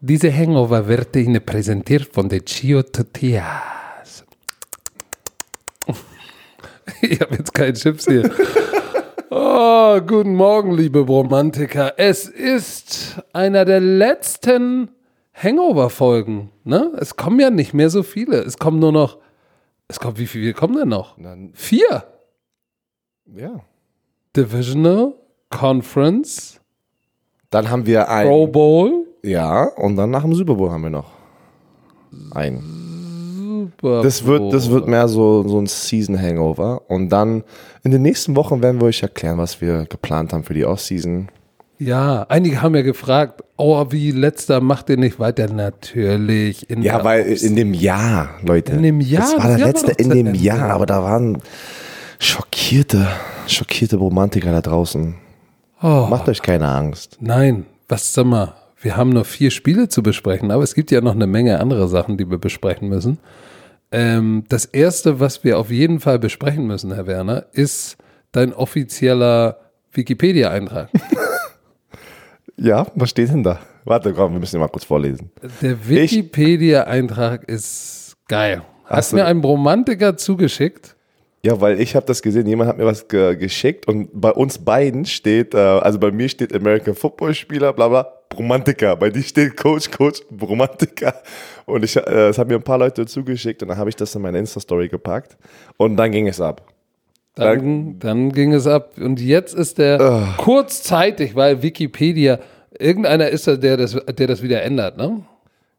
Diese Hangover wird Ihnen präsentiert von der Chio Tortillas. Ich habe jetzt keine Chips hier. Oh, guten Morgen, liebe Romantiker. Es ist einer der letzten Hangover-Folgen. Ne? Es kommen ja nicht mehr so viele. Es kommen nur noch. Es kommt, wie viele kommen denn noch? Dann, Vier. ja. Divisional, Conference, Dann haben wir ein. Pro Bowl, Ja, und dann nach dem Super Bowl haben wir noch ein. Super Das wird, das wird mehr so, so ein Season Hangover. Und dann in den nächsten Wochen werden wir euch erklären, was wir geplant haben für die Offseason. Ja, einige haben ja gefragt, oh, wie letzter macht ihr nicht weiter? Natürlich. In Ja, weil in dem Jahr, Leute. In dem Jahr? Das war der letzte in dem. Jahr, aber da waren schockierte, schockierte Romantiker da draußen. Oh, Macht euch keine Angst. nein, was sag mal, wir haben noch vier Spiele zu besprechen, aber es gibt ja noch eine Menge andere Sachen, die wir besprechen müssen. Ähm, das erste, was wir auf jeden Fall besprechen müssen, Herr Werner, ist dein offizieller Wikipedia-Eintrag. Ja, was steht denn da? Warte, komm, wir müssen ihn mal kurz vorlesen. Der Wikipedia-Eintrag ist geil. Hast du- mir ein Romantiker zugeschickt. Ja, weil ich habe das gesehen, jemand hat mir was ge geschickt und bei uns beiden steht, äh, also bei mir steht American Football Spieler, bla bla, Romantiker. Bei dir steht Coach, Coach, Romantiker. Und ich, äh, es haben mir ein paar Leute zugeschickt und dann habe ich das in meine Insta-Story gepackt und dann ging es ab. Dann, dann ging es ab. Und jetzt ist der kurzzeitig, weil Wikipedia, irgendeiner ist da, der das, der das wieder ändert, ne?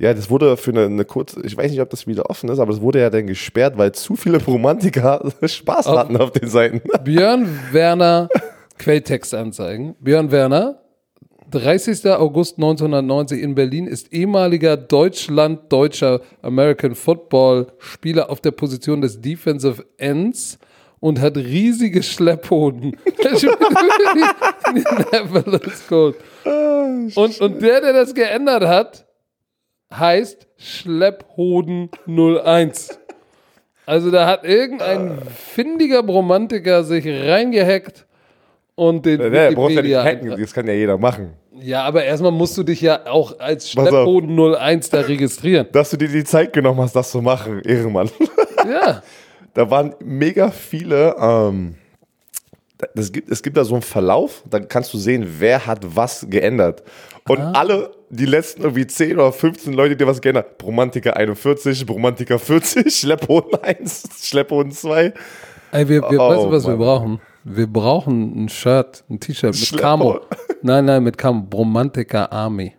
Ja, das wurde für eine, eine kurze, ich weiß nicht, ob das wieder offen ist, aber das wurde ja dann gesperrt, weil zu viele Romantiker Spaß hatten auf den Seiten. Björn Werner, Quelltext anzeigen. Björn Werner, 30. August 1990 in Berlin, ist ehemaliger Deutschland-deutscher American Football Spieler auf der Position des Defensive Ends und hat riesige Schlepphoden. Gold. Und, und der, der das geändert hat, heißt Schlepphoden 01. Also da hat irgendein findiger Romantiker sich reingehackt und den Nee, brauchst ja nicht hacken, das kann ja jeder machen. Ja, aber erstmal musst du dich ja auch als. Schlepphoden 01 da registrieren. Dass du dir die Zeit genommen hast, das zu machen, Ehrenmann. Ja. da waren mega viele. Ähm, das gibt, es gibt da so einen Verlauf, dann kannst du sehen, wer hat was geändert. Und alle, die letzten irgendwie 10 oder 15 Leute, die was geändert Bromantiker 41, Bromantiker 40, Schlepphoden 1, Schlepphoden 2. Ey, wir, wir, Oh, weißt du, was wir Mann. brauchen? Wir brauchen ein Shirt, ein T-Shirt mit Schleppo. Camo. Nein, nein, mit Camo. Bromantiker Army.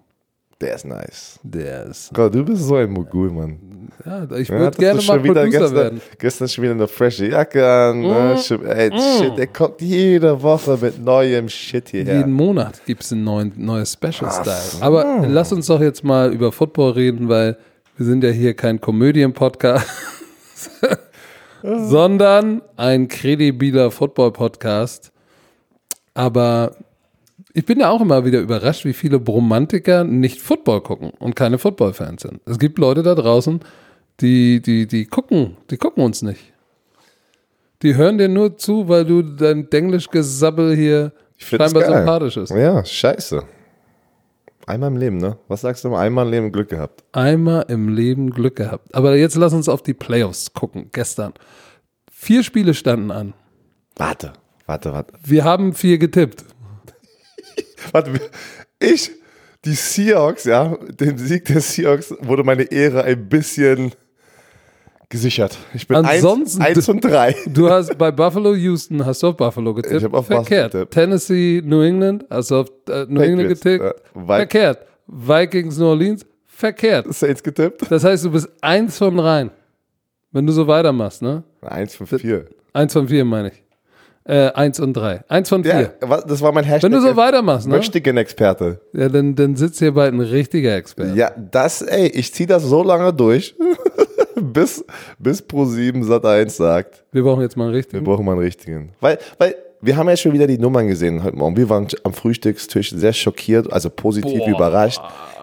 Der ist nice. Der ist. Gott, du bist so ein Mogul, Mann. Ja, ich Ja, würde hattest gerne mal Producer gestern, werden. Gestern schon wieder eine frische Jacke an. Ne? Schon- Ey, shit, der kommt jede Woche mit neuem Shit hierher. Jeden Monat gibt es ein neuen, neues Special-Style. Aber lass uns doch jetzt mal über Football reden, weil wir sind ja hier kein Komödien-Podcast, sondern ein kredibiler Football-Podcast. Aber ich bin ja auch immer wieder überrascht, wie viele Bromantiker nicht Football gucken und keine Football-Fans sind. Es gibt Leute da draußen, die, die, die gucken, die gucken uns nicht. Die hören dir nur zu, weil du dein Denglisch-Gesabbel hier scheinbar sympathisch ist. Ja, scheiße. Einmal im Leben, ne? Was sagst du immer? Einmal im Leben Glück gehabt. Einmal im Leben Glück gehabt. Aber jetzt lass uns auf die Playoffs gucken. Gestern. Vier Spiele standen an. Warte, warte, warte. Wir haben vier getippt. Warte, ich, die Seahawks, ja, den Sieg der Seahawks wurde meine Ehre ein bisschen gesichert. Ich bin Ansonsten- 1, 1 und 3. Du hast bei Buffalo Houston hast du auf Buffalo getippt. Ich hab auf Buffalo Verkehrt. getippt. Tennessee New England hast du auf äh, New England getippt. Vi- Verkehrt. Vikings New Orleans. Verkehrt. Saints getippt? Das heißt, du bist eins von dreien. Wenn du so weitermachst, ne? 1 von 4. Eins von vier meine ich. Äh, eins und drei. Eins von Ja, vier. was- das war mein Hashtag. Wenn du so weitermachst, ne? Möchtigen Experte. Ja, dann, dann sitzt hier bald ein richtiger Experte. Ja, das, ey, ich zieh das so lange durch, bis, bis Pro7 Sat 1 sagt, Wir brauchen jetzt mal einen wir richtigen. brauchen mal einen richtigen. Weil, weil, wir haben ja schon wieder die Nummern gesehen heute Morgen. Wir waren am Frühstückstisch sehr schockiert, also positiv Boah. überrascht.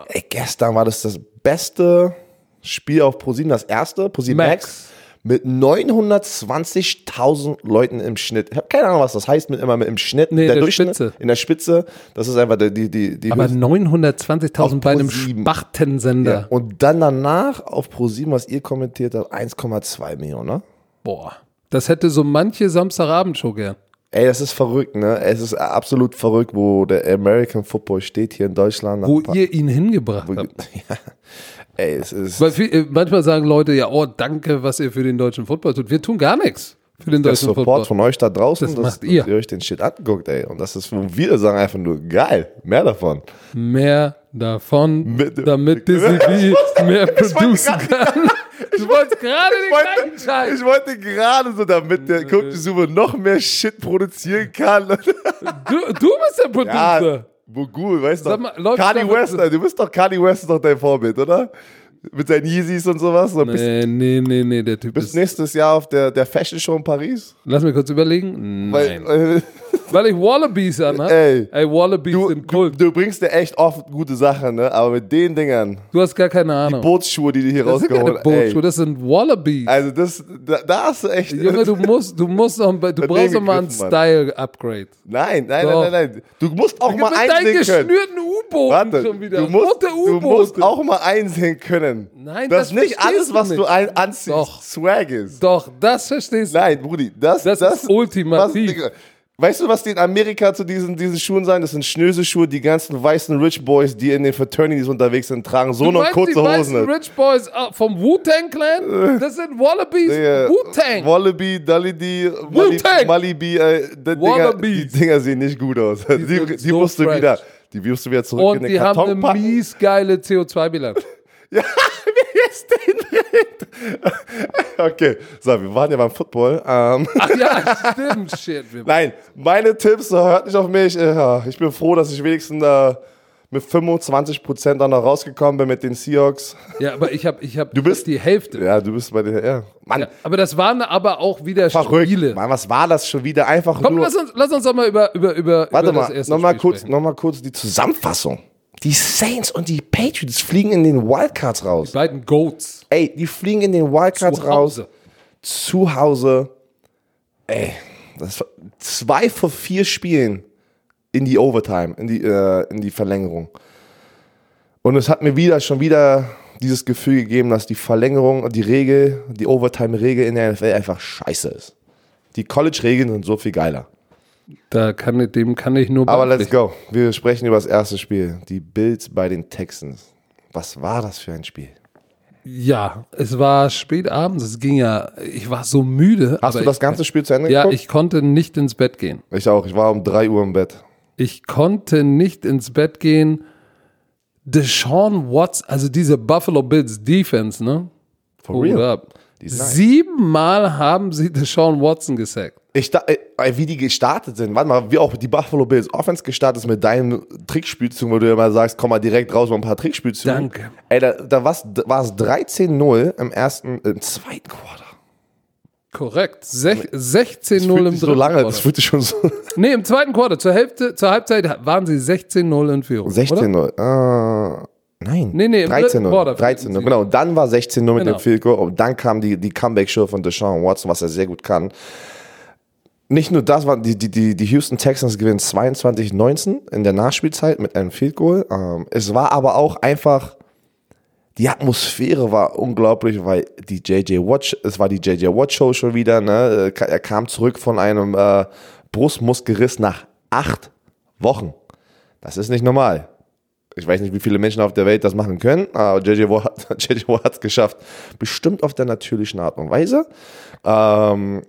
Ey, gestern war das das beste Spiel auf Pro7, das erste, Pro7 Max. Max. Mit 920.000 Leuten im Schnitt. Ich habe keine Ahnung, was das heißt, mit immer mit im Schnitt. Nee, der Durchschnitt, Spitze. In der Spitze, das ist einfach die, die, die, Aber höchste- 920.000 Auf bei einem ProSieben. Spartensender. ja. Und dann danach auf Pro7, was ihr kommentiert habt, 1,2 Millionen, ne? Boah. Das hätte so manche Samstagabendshow gern. Ey, das ist verrückt, ne? Es ist absolut verrückt, wo der American Football steht hier in Deutschland. Wo ihr ihn hingebracht wo- habt. ja. Ey, es ist. Weil viel, äh, manchmal sagen Leute ja, oh, danke, was ihr für den deutschen Football tut. Wir tun gar nichts für den der deutschen Support Football. von euch da draußen, Das dass, macht dass ihr. ihr euch den Shit anguckt, ey. Und das ist, wo wir sagen einfach nur, geil, mehr davon. Mehr davon, Mit- damit Disney mehr producen grad- kann. Du wolltest gerade Ich den wollte, gleichen Scheiß. ich wollte gerade so, damit der Coach Summe noch mehr Shit produzieren kann. Du, du bist der ja, Bogul, weißt du? Kanye West, du bist doch Kanye West ist doch dein Vorbild, oder? Mit seinen Yeezys und sowas. So, bist, Nee, nee, nee, nee, der Typ bist ist. nächstes Jahr auf der, der Fashion Show in Paris? Lass mich kurz überlegen. Nein. Weil, äh, Weil ich Wallabies anhab. Ey. Ey, Wallabies du, sind Kult. du, du bringst dir echt oft gute Sachen, ne? Aber mit den Dingern, Du hast gar keine Ahnung. Bootsschuhe, die du hier das sind keine rausgeholt hast. Bootschuhe, das sind Wallabies. Also das, da, hast du echt. Junge, du musst, du musst noch, ein- du brauchst noch mal ein. Style-Upgrade. nein, nein, nein, nein, nein. Du musst auch mal Mit deinen einsehen können. geschnürten U-Booten schon wieder. du musst, du musst auch mal einsehen können. Nein, das nicht verstehst alles, was du nicht. ein, anziehst, Doch. Swag ist. Doch, das verstehst du. Nein, Brudi, das, Das ist ultimativ. Was, weißt du, was die in Amerika zu diesen, diesen Schuhen sein? Das sind Schnöselschuhe. Die ganzen weißen Rich Boys, die in den Fraternities unterwegs sind, tragen so Du noch meinst kurze die weißen Hosen. Rich Boys ah, vom Wu-Tang Clan? Das sind Wallabies Digga, Wu-Tang. Wallaby, Dolly D, Mali, Wu-Tang. Malibi, äh, die, Dinger, die sehen nicht gut aus. Die, die, sind so musst du wieder, die wirst du wieder zurück in Und den die haben Karton eine mies geile CO2-Bilanz. Ja, wer ist denn drin? Okay, so, wir waren ja beim Football. Ähm, Ach ja, stimmt, shit. Nein, meine Tipps, so, hört nicht auf mich. Äh, Ich bin froh, dass ich wenigstens äh, mit 25% dann noch rausgekommen bin mit den Seahawks. Ja, aber ich habe ich hab Du bist- die Hälfte. Ja, du bist bei den, ja. Mann, Ja, aber das waren aber auch wieder verrückt. Spiele. Mann, was war das schon wieder? Einfach Komm, nur. lass uns, lass uns doch mal über, über, über, Warte über das mal, erste nochmal Spiel kurz, sprechen. noch mal kurz die Zusammenfassung. Die Saints und die Patriots fliegen in den Wildcards raus. Die beiden Goats. Ey, die fliegen in den Wildcards Zu raus. Hause. Zu Hause. Ey, das war zwei von vier Spielen in die Overtime, in die, äh, in die Verlängerung. Und es hat mir wieder, schon wieder dieses Gefühl gegeben, dass die Verlängerung, die Regel, die Overtime-Regel in der NFL einfach scheiße ist. Die College-Regeln sind so viel geiler. Da kann, dem kann ich nur Aber let's go. Wir sprechen über das erste Spiel. Die Bills bei den Texans. Was war das für ein Spiel? Ja, es war spät abends, es ging ja, ich war so müde. Hast du das ich, ganze Spiel zu Ende Ja, geguckt? ich konnte nicht ins Bett gehen. ich auch. Ich war um 3 Uhr im Bett. Ich konnte nicht ins Bett gehen. Deshaun Watts, also diese Buffalo Bills Defense, ne? For Hold real. Siebenmal haben sie Deshaun Watson gesackt. Ich, da- äh, wie die gestartet sind, warte mal, wie auch die Buffalo Bills Offense gestartet ist mit deinen Trickspielzügen, wo du immer sagst, komm mal direkt raus mit ein paar Trickspielzügen. Danke. Ey, da, da war es 13-0 im ersten, im zweiten Quarter. Korrekt. Sech, 16-0 Das im dritten so lange, das Quarter. fühlte schon so. Nee, im zweiten Quarter. Zur Hälfte, zur Halbzeit waren sie 16-0 in Führung. Oder? 16-0. Äh, nein. Nee, nee, im dritten 13-0. Quarter 13 führten sie. Genau, und dann war 16-0 mit Genau. dem Field Goal und dann kam die, die Comeback-Show von Deshaun Watson, was er sehr gut kann. Nicht nur das, die, die, die, die Houston Texans gewinnen 22-19 in der Nachspielzeit mit einem Field Goal. Ähm, es war aber auch einfach, die Atmosphäre war unglaublich, weil die JJ Watch, es war die JJ Watch Show schon wieder, ne? Er kam zurück von einem äh, Brustmuskelriss nach acht Wochen. Das ist nicht normal. Ich weiß nicht, wie viele Menschen auf der Welt das machen können, aber JJ Watt hat hat's geschafft. Bestimmt auf der natürlichen Art und Weise. Ähm,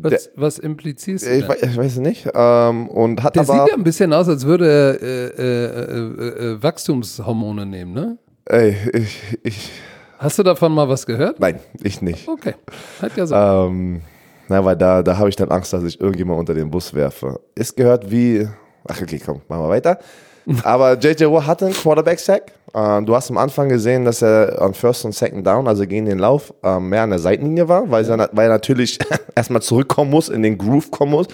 Was, was implizierst du? ich, denn? weiß, ich weiß es nicht. Ähm, und hat Der aber. sieht ja ein bisschen aus, als würde er äh, äh, äh, äh, Wachstumshormone nehmen, ne? ey, ich, ich, Hast du davon mal was gehört? nein, ich nicht. Okay. Hat ja so. Ähm, na, weil da, da habe ich dann Angst, dass ich irgendjemand unter den Bus werfe. Es gehört wie. Ach, okay, komm, machen wir weiter. Aber JJ Watt hatte einen Quarterback-Sack. Ähm, du hast am Anfang gesehen, dass er an First und Second Down, also gegen den Lauf, ähm, mehr an der Seitenlinie war, weil, er, weil er natürlich erstmal zurückkommen muss, in den Groove kommen muss.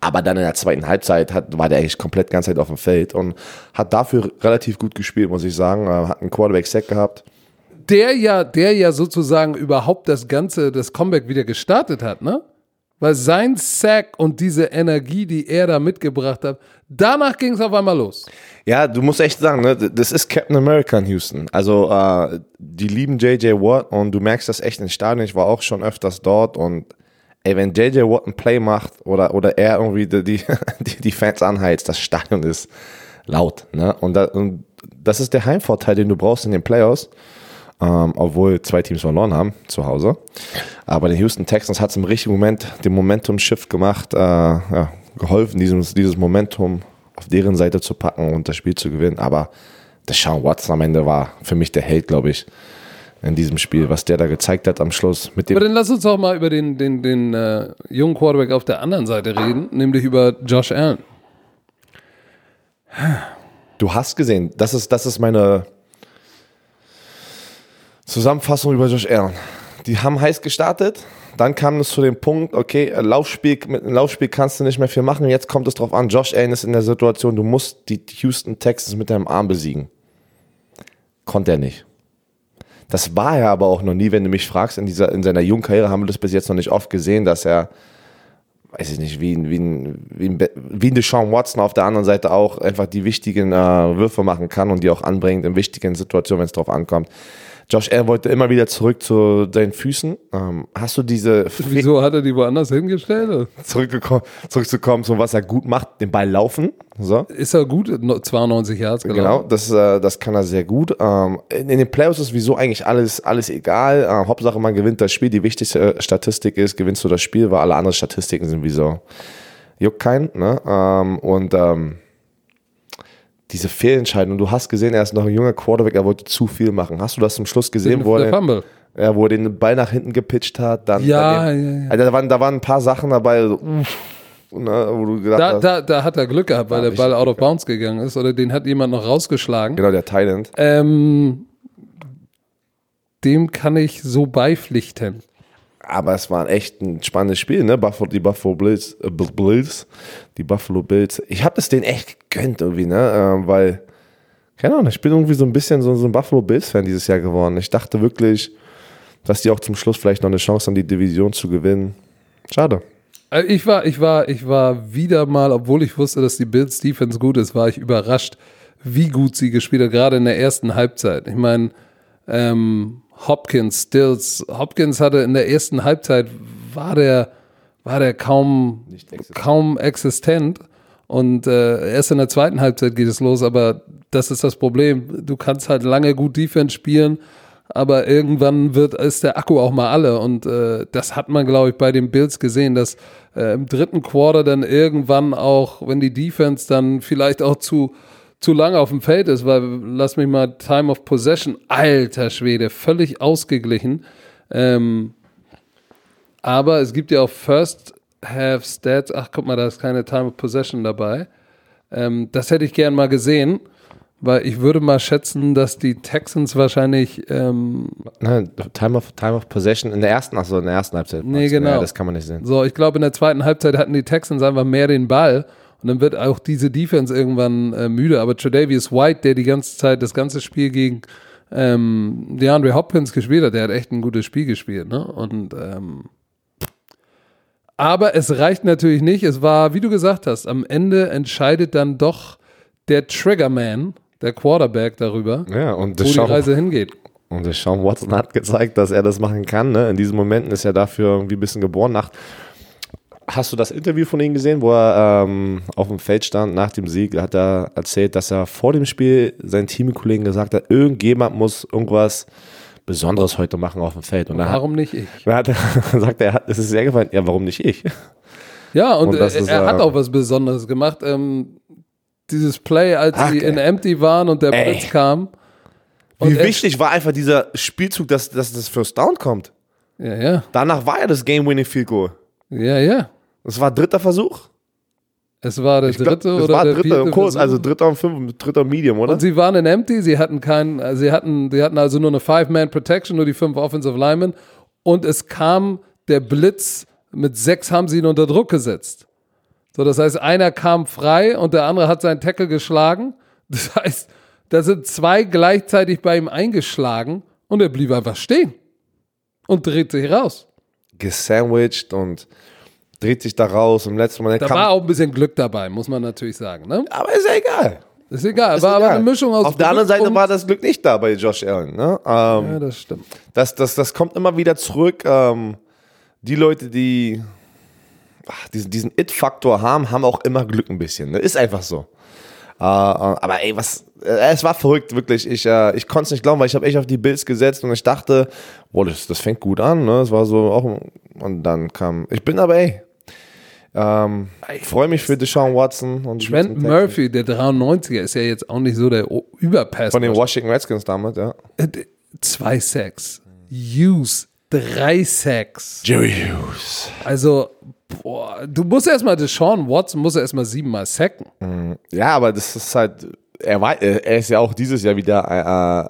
Aber dann in der zweiten Halbzeit hat, war der eigentlich komplett ganze Zeit auf dem Feld und hat dafür relativ gut gespielt, muss ich sagen. Äh, hat einen Quarterback-Sack gehabt. der ja, der ja sozusagen überhaupt das Ganze, das Comeback wieder gestartet hat, ne? Weil sein Sack und diese Energie, die er da mitgebracht hat, danach ging es auf einmal los. Ja, du musst echt sagen, ne, das ist Captain America in Houston. Also äh, die lieben JJ Watt und du merkst das echt im Stadion. Ich war auch schon öfters dort und ey, wenn JJ Watt ein Play macht oder, oder er irgendwie die, die, die Fans anheizt, das Stadion ist laut. Ne? Und, da, und das ist der Heimvorteil, den du brauchst in den Playoffs. Ähm, obwohl zwei Teams verloren haben zu Hause. Aber den Houston Texans hat es im richtigen Moment den Momentum-Shift gemacht, äh, ja, geholfen, dieses, dieses Momentum auf deren Seite zu packen und das Spiel zu gewinnen. Aber der Sean Watson am Ende war für mich der Held, glaube ich, in diesem Spiel, was der da gezeigt hat am Schluss. Mit dem Aber dann lass uns auch mal über den, den, den äh, jungen Quarterback auf der anderen Seite reden, nämlich über Josh Allen. Du hast gesehen, das ist, das ist meine Zusammenfassung über Josh Allen. Die haben heiß gestartet, dann kam es zu dem Punkt, okay, Laufspiel, mit einem Laufspiel kannst du nicht mehr viel machen. Jetzt kommt es drauf an, Josh Allen ist in der Situation, du musst die Houston Texans mit deinem Arm besiegen. Konnte er nicht. Das war er aber auch noch nie, wenn du mich fragst, in, dieser, in seiner jungen Karriere haben wir das bis jetzt noch nicht oft gesehen, dass er, weiß ich nicht, wie ein, wie wie wie ein Deshaun Watson auf der anderen Seite auch einfach die wichtigen äh, Würfe machen kann und die auch anbringt in wichtigen Situationen, wenn es drauf ankommt. Josh Allen wollte immer wieder zurück zu deinen Füßen. Ähm, hast du diese. Wieso hat er die woanders hingestellt? Zurückzukommen, so was er gut macht, den Ball laufen. So. Ist er gut? 92 Yards gelaufen. Genau, das, äh, das kann er sehr gut. Ähm, in, in, den Playoffs ist sowieso eigentlich alles, alles egal. Äh, Hauptsache, man gewinnt das Spiel. Die wichtigste äh, Statistik ist, gewinnst du das Spiel, weil alle anderen Statistiken sind wie so. Juckt keinen. Ne? Ähm, und. Diese Fehlentscheidung. Du hast gesehen, er ist noch ein junger Quarterback, er wollte zu viel machen. Hast du das zum Schluss gesehen, wo er, den, ja, wo er den Ball nach hinten gepitcht hat? Dann ja, ja, ja. Also da, waren, da waren ein paar Sachen dabei, so, ne, wo du gedacht da, hast. Da, da hat er Glück gehabt, weil der Ball out of bounds gegangen ist oder den hat jemand noch rausgeschlagen. Genau, der Thailand. Ähm, dem kann ich so beipflichten. Aber es war echt ein spannendes Spiel, ne? Buffalo, die Buffalo Bills, äh, Bills, die Buffalo Bills. Ich habe es denen echt gegönnt irgendwie, ne? Äh, weil keine Ahnung, ich bin irgendwie so ein bisschen so, so ein Buffalo Bills-Fan dieses Jahr geworden. Ich dachte wirklich, dass die auch zum Schluss vielleicht noch eine Chance haben, die Division zu gewinnen. Schade. Äh, ich war, ich war, ich war wieder mal, obwohl ich wusste, dass die Bills Defense gut ist, war ich überrascht, wie gut sie gespielt hat, gerade in der ersten Halbzeit. Ich meine, ähm, Hopkins, Stills, Hopkins hatte in der ersten Halbzeit war der, war der kaum, existent. kaum existent. Und äh, erst in der zweiten Halbzeit geht es los, aber das ist das Problem. Du kannst halt lange gut Defense spielen, aber irgendwann wird ist der Akku auch mal alle. Und äh, das hat man, glaube ich, bei den Bills gesehen, dass äh, im dritten Quarter dann irgendwann auch, wenn die Defense dann vielleicht auch zu zu lange auf dem Feld ist, weil lass mich mal Time of Possession, alter Schwede, völlig ausgeglichen. Ähm, aber es gibt ja auch First Half Stats. Ach, guck mal, da ist keine Time of Possession dabei. Ähm, das hätte ich gern mal gesehen. Weil ich würde mal schätzen, dass die Texans wahrscheinlich. Ähm, Nein, Time of, Time of Possession in der ersten, achso, in der ersten Halbzeit. Nee, genau. Ja, das kann man nicht sehen. So, ich glaube, in der zweiten Halbzeit hatten die Texans einfach mehr den Ball. Und dann wird auch diese Defense irgendwann äh, müde. Aber Tredavious White, der die ganze Zeit das ganze Spiel gegen ähm, DeAndre Hopkins gespielt hat, der hat echt ein gutes Spiel gespielt. Ne? Und. Ähm, aber es reicht natürlich nicht. Es war, wie du gesagt hast, am Ende entscheidet dann doch der Triggerman der Quarterback darüber, ja, und wo die Reise hingeht. Und der Sean Watson hat gezeigt, dass er das machen kann. Ne? In diesen Momenten ist er dafür irgendwie ein bisschen geboren. Nach, hast du das Interview von ihm gesehen, wo er ähm, auf dem Feld stand nach dem Sieg? Hat er erzählt, dass er vor dem Spiel seinen Teamkollegen gesagt hat, irgendjemand muss irgendwas Besonderes heute machen auf dem Feld. Und warum hat, nicht ich? Dann hat er sagt er, es ist sehr gefallen. Ja, warum nicht ich? Ja, und, und er, ist, er, hat auch was Besonderes gemacht. Ähm, dieses Play, als Ach, sie in Empty waren und der Blitz kam. Wie wichtig war einfach dieser Spielzug, dass, dass das First Down kommt. Ja, ja. Danach war ja das Game-Winning Field Goal. Ja, ja. Das war dritter Versuch. Es war der dritte glaub, oder war der dritte Kurs, also dritter und fünf, dritter Medium, oder? Und sie waren in Empty, sie hatten keinen, sie hatten, sie hatten also nur eine Five-Man-Protection, nur die fünf Offensive Linemen. Und es kam der Blitz, mit sechs haben sie ihn unter Druck gesetzt. So, das heißt, einer kam frei und der andere hat seinen Tackle geschlagen. Das heißt, da sind zwei gleichzeitig bei ihm eingeschlagen Und er blieb einfach stehen und dreht sich raus. Gesandwiched und dreht sich da raus. Im letzten Moment Da kam, war auch ein bisschen Glück dabei, muss man natürlich sagen. Ne? aber ist ja egal. Ist egal, Ist war aber egal. eine Mischung aus Auf der anderen Glück Seite war das Glück nicht da bei Josh Allen. Ne? Ähm, Ja, das stimmt. das, das, das kommt immer wieder zurück. Ähm, die Leute, die ach, diesen, diesen It-Faktor haben, haben auch immer Glück ein bisschen. Ne? Ist einfach so. Äh, äh, aber ey, was, äh, es war verrückt, wirklich. Ich, ich konnte es nicht glauben, weil ich habe echt auf die Bills gesetzt und ich dachte, boah, das, das fängt gut an. Ne? Es war so auch, und dann kam, ich bin aber ey, ähm, freue mich für Deshaun Watson und Trent Murphy, der 93er, ist ja jetzt auch nicht so der Überpass. Von den Washington Redskins damals, ja. Zwei Sacks. Hughes, drei Sacks. Jerry Hughes. Also, boah, du musst erstmal, Deshaun Watson muss erstmal siebenmal sacken. Ja, aber das ist halt, er, war, er ist ja auch dieses Jahr wieder,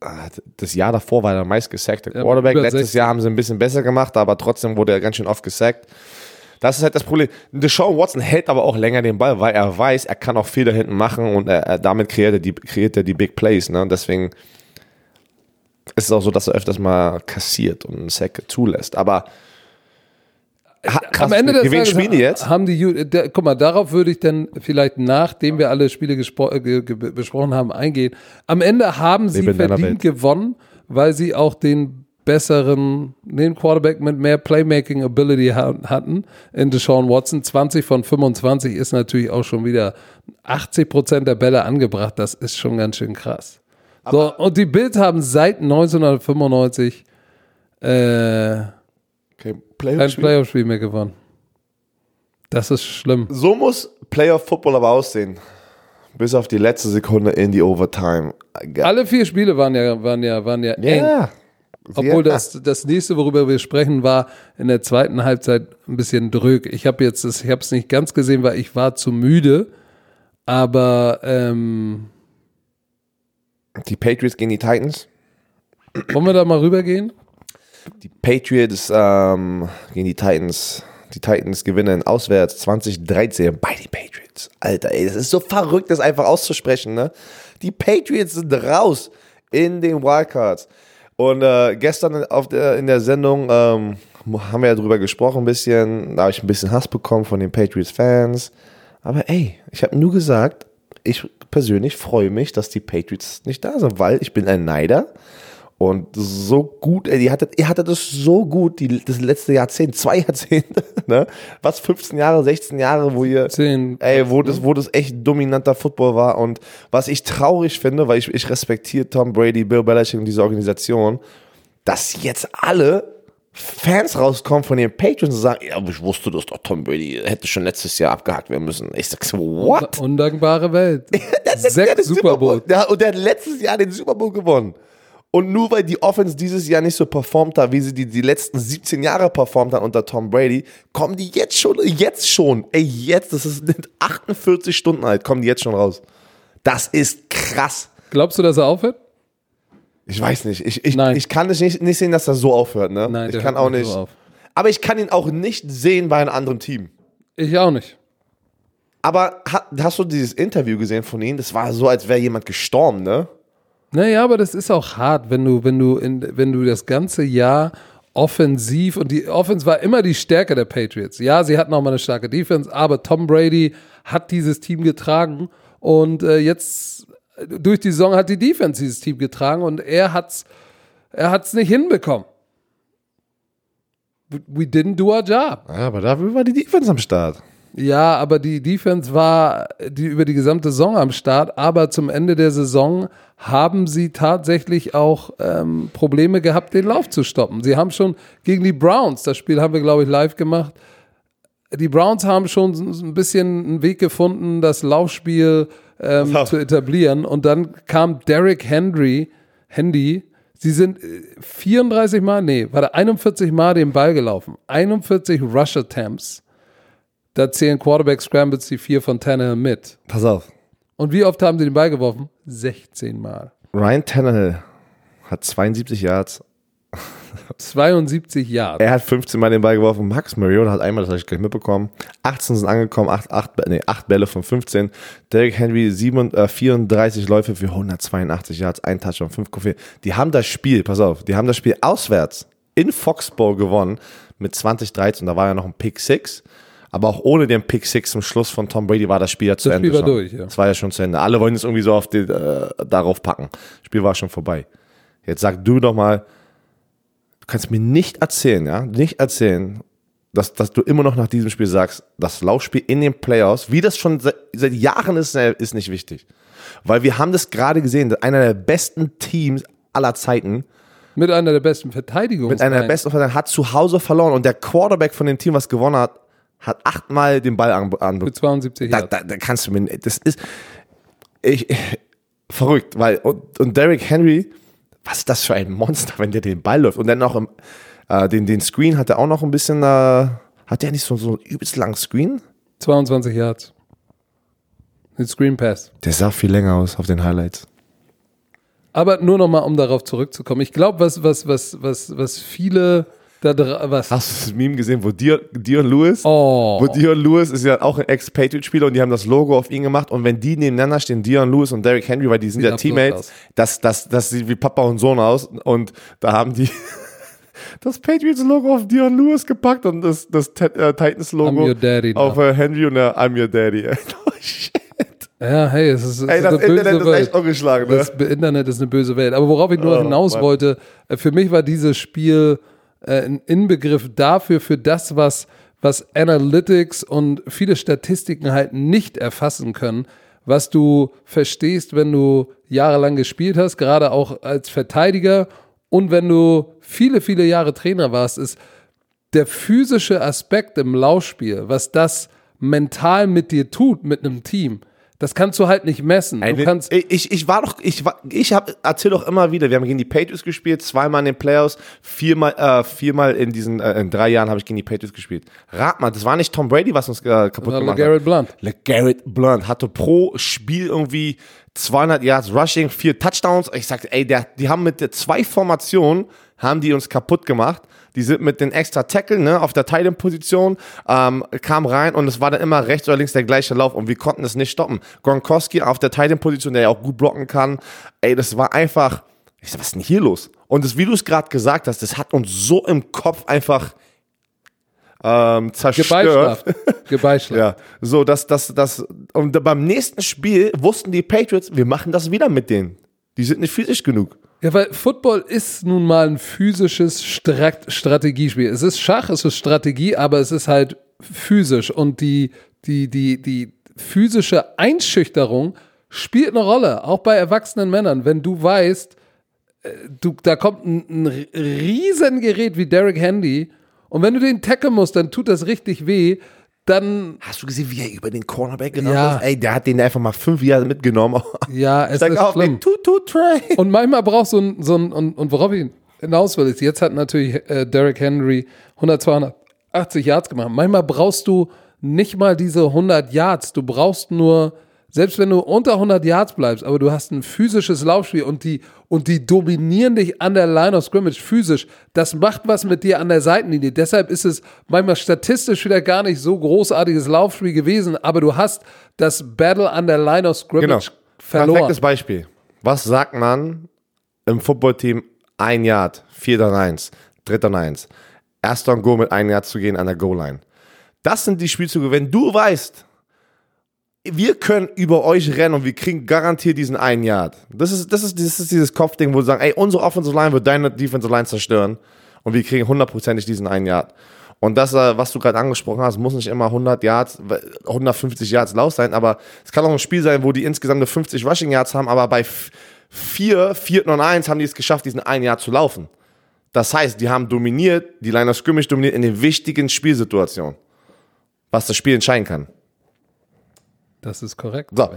äh, äh, das Jahr davor war er der meistgesackte Ja, Quarterback. Letztes 60. Jahr haben sie ein bisschen besser gemacht, aber trotzdem wurde er ganz schön oft gesackt. Das ist halt das Problem. Deshaun Watson hält aber auch länger den Ball, weil er weiß, er kann auch Fehler hinten machen und er, er, damit kreiert er, die, kreiert er die Big Plays. Ne? Und deswegen ist es auch so, dass er öfters mal kassiert und einen Sack zulässt. Aber ha, krass, Am Ende des Tages spielen die jetzt? haben die, Ju- der, guck mal, darauf würde ich dann vielleicht, nachdem wir alle Spiele äh, besprochen haben, eingehen. Am Ende haben sie Leben verdient gewonnen, weil sie auch den besseren, den Quarterback mit mehr Playmaking Ability ha hatten in Deshaun Watson. 20 von 25 ist natürlich auch schon wieder 80 Prozent der Bälle angebracht. Das ist schon ganz schön krass. So, und die Bills haben seit 1995 äh, kein Playoff-Spiel. Playoff-Spiel mehr gewonnen. Das ist schlimm. So muss Playoff-Football aber aussehen. Bis auf die letzte Sekunde in die Overtime. Alle vier Spiele waren ja, waren ja, waren ja eng. Obwohl das, das nächste, worüber wir sprechen, war in der zweiten Halbzeit ein bisschen drück. Ich habe jetzt, ich habe es nicht ganz gesehen, weil ich war zu müde. Aber ähm, Die Patriots gegen die Titans. wollen wir da mal rübergehen? Die Patriots ähm, gegen die Titans. Die Titans gewinnen auswärts 2013 bei den Patriots. Alter, ey, das ist so verrückt, das einfach auszusprechen, ne? Die Patriots sind raus in den Wildcards. Und äh, gestern auf der, in der Sendung ähm, haben wir ja drüber gesprochen ein bisschen. Da habe ich ein bisschen Hass bekommen von den Patriots-Fans. Aber ey, ich habe nur gesagt, ich persönlich freue mich, dass die Patriots nicht da sind, weil ich bin ein Neider. Und so gut, ey, die hatte, ihr hattet das so gut, die, das letzte Jahrzehnt, zwei Jahrzehnte, ne? Was, 15 Jahre, 16 Jahre, wo ihr, Zehn. ey, wo das, wo das echt dominanter Football war. Und was ich traurig finde, weil ich, ich respektiere Tom Brady, Bill Belichick und diese Organisation, dass jetzt alle Fans rauskommen von den Patriots und sagen, ja, aber ich wusste das doch, Tom Brady hätte schon letztes Jahr abgehakt werden müssen. Ich sag so, what? Undankbare Welt. Der hat Sechs den Super Bowl. Ja, und der hat letztes Jahr den Super Bowl gewonnen. Und nur weil die Offense dieses Jahr nicht so performt hat, wie sie die, die letzten 17 Jahre performt hat unter Tom Brady, kommen die jetzt schon, jetzt schon, ey, jetzt, das ist 48 Stunden alt, kommen die jetzt schon raus. Das ist krass. Glaubst du, dass er aufhört? Ich weiß nicht, ich, ich, Nein. ich kann nicht, nicht sehen, dass das so aufhört, ne? Nein, ich kann auch nicht so aber ich kann ihn auch nicht sehen bei einem anderen Team. Ich auch nicht. Aber ha, hast du dieses Interview gesehen von ihm? Das war so, als wäre jemand gestorben, ne? Naja, aber das ist auch hart, wenn du, wenn du, in, wenn du das ganze Jahr offensiv und die Offense war immer die Stärke der Patriots. Ja, sie hatten auch mal eine starke Defense, aber Tom Brady hat dieses Team getragen und äh, jetzt durch die Saison hat die Defense dieses Team getragen und er hat's, er hat's nicht hinbekommen. We didn't do our job. Ja, aber dafür war die Defense am Start. Ja, aber die Defense war die, über die gesamte Saison am Start, aber zum Ende der Saison haben sie tatsächlich auch ähm, Probleme gehabt, den Lauf zu stoppen. Sie haben schon gegen die Browns, das Spiel haben wir, glaube ich, live gemacht, die Browns haben schon ein bisschen einen Weg gefunden, das Laufspiel ähm, zu etablieren. Und dann kam Derrick Henry, Handy, sie sind äh, 34 Mal, nee, war 41 Mal den Ball gelaufen. 41 Rush Attempts. Da zählen Quarterback Scrambles die vier von Tannehill mit. Pass auf. Und wie oft haben sie den Ball geworfen? 16 Mal. Ryan Tannehill hat 72 Yards, 72 Jahre. Er hat 15 Mal den Ball geworfen. Max Mariota hat einmal, das habe ich gleich mitbekommen. 18 sind angekommen, 8, 8, nee, 8 Bälle von 15. Derrick Henry 7, äh, 34 Läufe für 182 Yards, ein Touchdown, 5 Koffein. Die haben das Spiel, pass auf, die haben das Spiel auswärts in Foxborough gewonnen mit 2013. Da war ja noch ein Pick 6. Aber auch ohne den Pick 6 zum Schluss von Tom Brady war das Spiel ja zu Das Ende. Spiel war schon. durch, ja. Das war ja schon zu Ende. Alle wollen es irgendwie so auf die, äh, darauf packen. Das Spiel war schon vorbei. Jetzt sag du doch mal, du kannst mir nicht erzählen, ja, nicht erzählen, dass, dass du immer noch nach diesem Spiel sagst, das Laufspiel in den Playoffs, wie das schon seit, seit Jahren ist, äh, ist nicht wichtig. Weil wir haben das gerade gesehen, einer der besten Teams aller Zeiten, Mit einer der besten Verteidigungen. mit einer der besten Verteidiger, hat zu Hause verloren und der Quarterback von dem Team, was gewonnen hat, hat achtmal den Ball an, an Mit 72 da, Jahren. da, da kannst du mir, das ist, ich, verrückt, weil, und, und Derrick Henry, was ist das für ein Monster, wenn der den Ball läuft und dann noch im, äh, den, den Screen hat er auch noch ein bisschen, äh, hat der nicht so, so einen übelst langen Screen? 22 Yards. Mit Screen Pass. Der sah viel länger aus auf den Highlights. Aber nur noch mal, um darauf zurückzukommen. Ich glaube, was, was, was, was, was viele da was. Hast du das Meme gesehen, wo Dion, Dion Lewis, Oh. wo Dion Lewis ist ja auch ein Ex-Patriot-Spieler und die haben das Logo auf ihn gemacht und wenn die nebeneinander stehen, Dion Lewis und Derrick Henry, weil die sind Sieht ja Teammates, aus. das, das, das sieht wie Papa und Sohn aus und da haben die das Patriots-Logo auf Dion Lewis gepackt und das, das äh, Titans-Logo auf äh, Henry und der I'm your daddy. oh shit. Ja, hey, es ist, es Ey, ist das böse Internet ist Welt. echt umgeschlagen, ne? Das Internet ist eine böse Welt. Aber worauf ich nur Oh, hinaus Mann. wollte, äh, für mich war dieses Spiel äh, ein Inbegriff dafür, für das, was, was Analytics und viele Statistiken halt nicht erfassen können, was du verstehst, wenn du jahrelang gespielt hast, gerade auch als Verteidiger und wenn du viele, viele Jahre Trainer warst, ist der physische Aspekt im Laufspiel, was das mental mit dir tut, mit einem Team. Das kannst du halt nicht messen. Du kannst, ich, ich, war doch, ich war, ich habe, erzähl doch immer wieder, wir haben gegen die Patriots gespielt, zweimal in den Playoffs, viermal, äh, viermal in diesen, äh, in drei Jahren habe ich gegen die Patriots gespielt. Rat mal, das war nicht Tom Brady, was uns äh, kaputt Oder gemacht LeGarrette hat. Blunt. LeGarrette Blunt hatte pro Spiel irgendwie 200 Yards Rushing, vier Touchdowns. Ich sagte, ey, der, die haben mit der zwei Formationen, haben die uns kaputt gemacht. Die sind mit den extra Tackle, ne, auf der Titan-Position, ähm, kam rein und es war dann immer rechts oder links der gleiche Lauf und wir konnten es nicht stoppen. Gronkowski auf der Titan-Position, der ja auch gut blocken kann. Ey, das war einfach, ich sag, was ist denn hier los? Und das, wie du es gerade gesagt hast, das hat uns so im Kopf einfach ähm, zerstört. Gebeischlaft. Gebeischlaft. Ja, so, dass das, das, und beim nächsten Spiel wussten die Patriots, wir machen das wieder mit denen. Die sind nicht physisch genug. Ja, weil Football ist nun mal ein physisches Strat Strategiespiel. Es ist Schach, es ist Strategie, aber es ist halt physisch und die, die, die, die physische Einschüchterung spielt eine Rolle, auch bei erwachsenen Männern. Wenn du weißt, äh, du, da kommt ein, ein Riesengerät wie Derek Handy und wenn du den tackeln musst, dann tut das richtig weh, dann, Hast du gesehen, wie er über den Cornerback gerannt Ja. ist? Ey, der hat den einfach mal fünf Jahre mitgenommen. ja, es Sag ist auf, schlimm. ey. Und manchmal brauchst du ein, so ein, und, und worauf ich hinaus will, ist, jetzt hat natürlich äh, Derrick Henry 100, 280 Yards gemacht. Manchmal brauchst du nicht mal diese 100 Yards. Du brauchst nur, selbst wenn du unter 100 Yards bleibst, aber du hast ein physisches Laufspiel und die, und die dominieren dich an der Line of Scrimmage physisch. Das macht was mit dir an der Seitenlinie. Deshalb ist es manchmal statistisch wieder gar nicht so großartiges Laufspiel gewesen, aber du hast das Battle an der Line of Scrimmage Genau. verloren. Perfektes Beispiel. Was sagt man im Footballteam? Ein Yard, vierter eins, dritter eins. Erster und Go mit einem Yard zu gehen an der Goal-Line. Das sind die Spielzüge. Wenn du weißt, wir können über euch rennen und wir kriegen garantiert diesen einen Yard. Das ist, das ist, das ist dieses Kopfding, wo wir sagen, ey, unsere Offensive Line wird deine Defensive Line zerstören und wir kriegen hundertprozentig diesen einen Yard. Und das, äh, was du gerade angesprochen hast, muss nicht immer 100 Yards, 150 Yards Lauf sein, aber es kann auch ein Spiel sein, wo die insgesamt nur 50 Rushing Yards haben, aber bei f- vier, vierten und eins haben die es geschafft, diesen einen Yard zu laufen. Das heißt, die haben dominiert, die Line of Scrimmage dominiert in den wichtigen Spielsituationen, was das Spiel entscheiden kann. Das ist korrekt. So.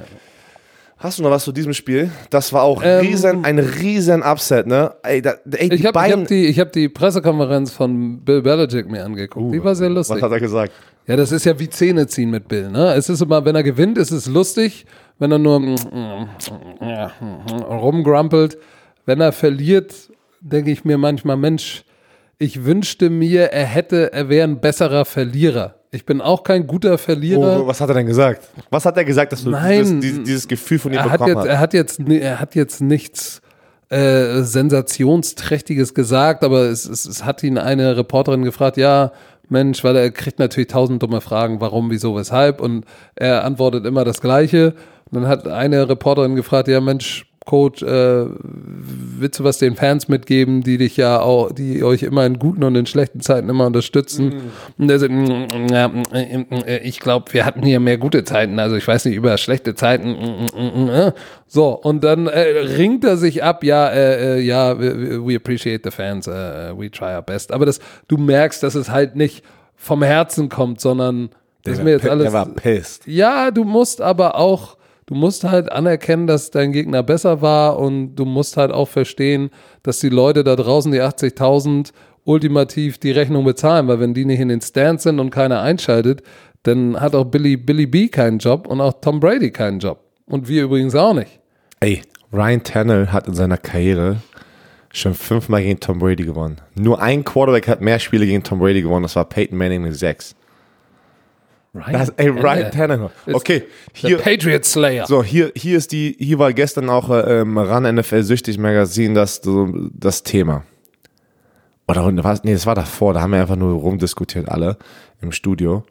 Hast du noch was zu diesem Spiel? Das war auch Ähm, riesen, ein riesen Upset, ne? Ey, da, ey Ich habe hab die, ich hab die Pressekonferenz von Bill Belichick mir angeguckt. die war sehr lustig. was hat er gesagt? Ja, das ist ja wie Zähne ziehen mit Bill. Ne? Es ist immer, wenn er gewinnt, ist es lustig. Wenn er nur rumgrumpelt. Wenn er verliert, denke ich mir manchmal, Mensch, ich wünschte mir, er hätte, er wäre ein besserer Verlierer. Ich bin auch kein guter Verlierer. Oh, was hat er denn gesagt? Was hat er gesagt, dass du Nein. dieses, dieses, Gefühl von ihm hat bekommen jetzt, hast? er hat jetzt, er hat jetzt nichts äh, sensationsträchtiges gesagt, aber es, es, es hat ihn eine Reporterin gefragt, ja, Mensch, weil er kriegt natürlich tausend dumme Fragen, warum, wieso, weshalb und er antwortet immer das Gleiche. Und dann hat eine Reporterin gefragt, ja, Mensch, Coach, äh, willst du was den Fans mitgeben, die dich ja auch, die euch immer in guten und in schlechten Zeiten immer unterstützen? Und er sagt, "Mm, ja, mm, äh, ich glaube, wir hatten hier mehr gute Zeiten, also ich weiß nicht über schlechte Zeiten. mm, mm, mm, äh." So, und dann äh, ringt er sich ab, ja, äh, äh, ja, we, we appreciate the fans, uh, we try our best. Aber das, du merkst, dass es halt nicht vom Herzen kommt, sondern das ist mir jetzt alles. der war pissed. Ja, du musst aber auch, du musst halt anerkennen, dass dein Gegner besser war und du musst halt auch verstehen, dass die Leute da draußen, die 80.000, ultimativ die Rechnung bezahlen, weil wenn die nicht in den Stands sind und keiner einschaltet, dann hat auch Billy, Billy B keinen Job und auch Tom Brady keinen Job. Und wir übrigens auch nicht. Ey, Ryan Tannehill hat in seiner Karriere schon fünfmal gegen Tom Brady gewonnen. Nur ein Quarterback hat mehr Spiele gegen Tom Brady gewonnen, das war Peyton Manning mit sechs. Das, ey, Ryan Tannehill. Okay, hier, Patriot Slayer. so, hier, hier ist die, hier war gestern auch äh, im RAN NFL Süchtig Magazin das, das Thema. Oder was? Nee, das war davor, da haben wir einfach nur rumdiskutiert alle im Studio.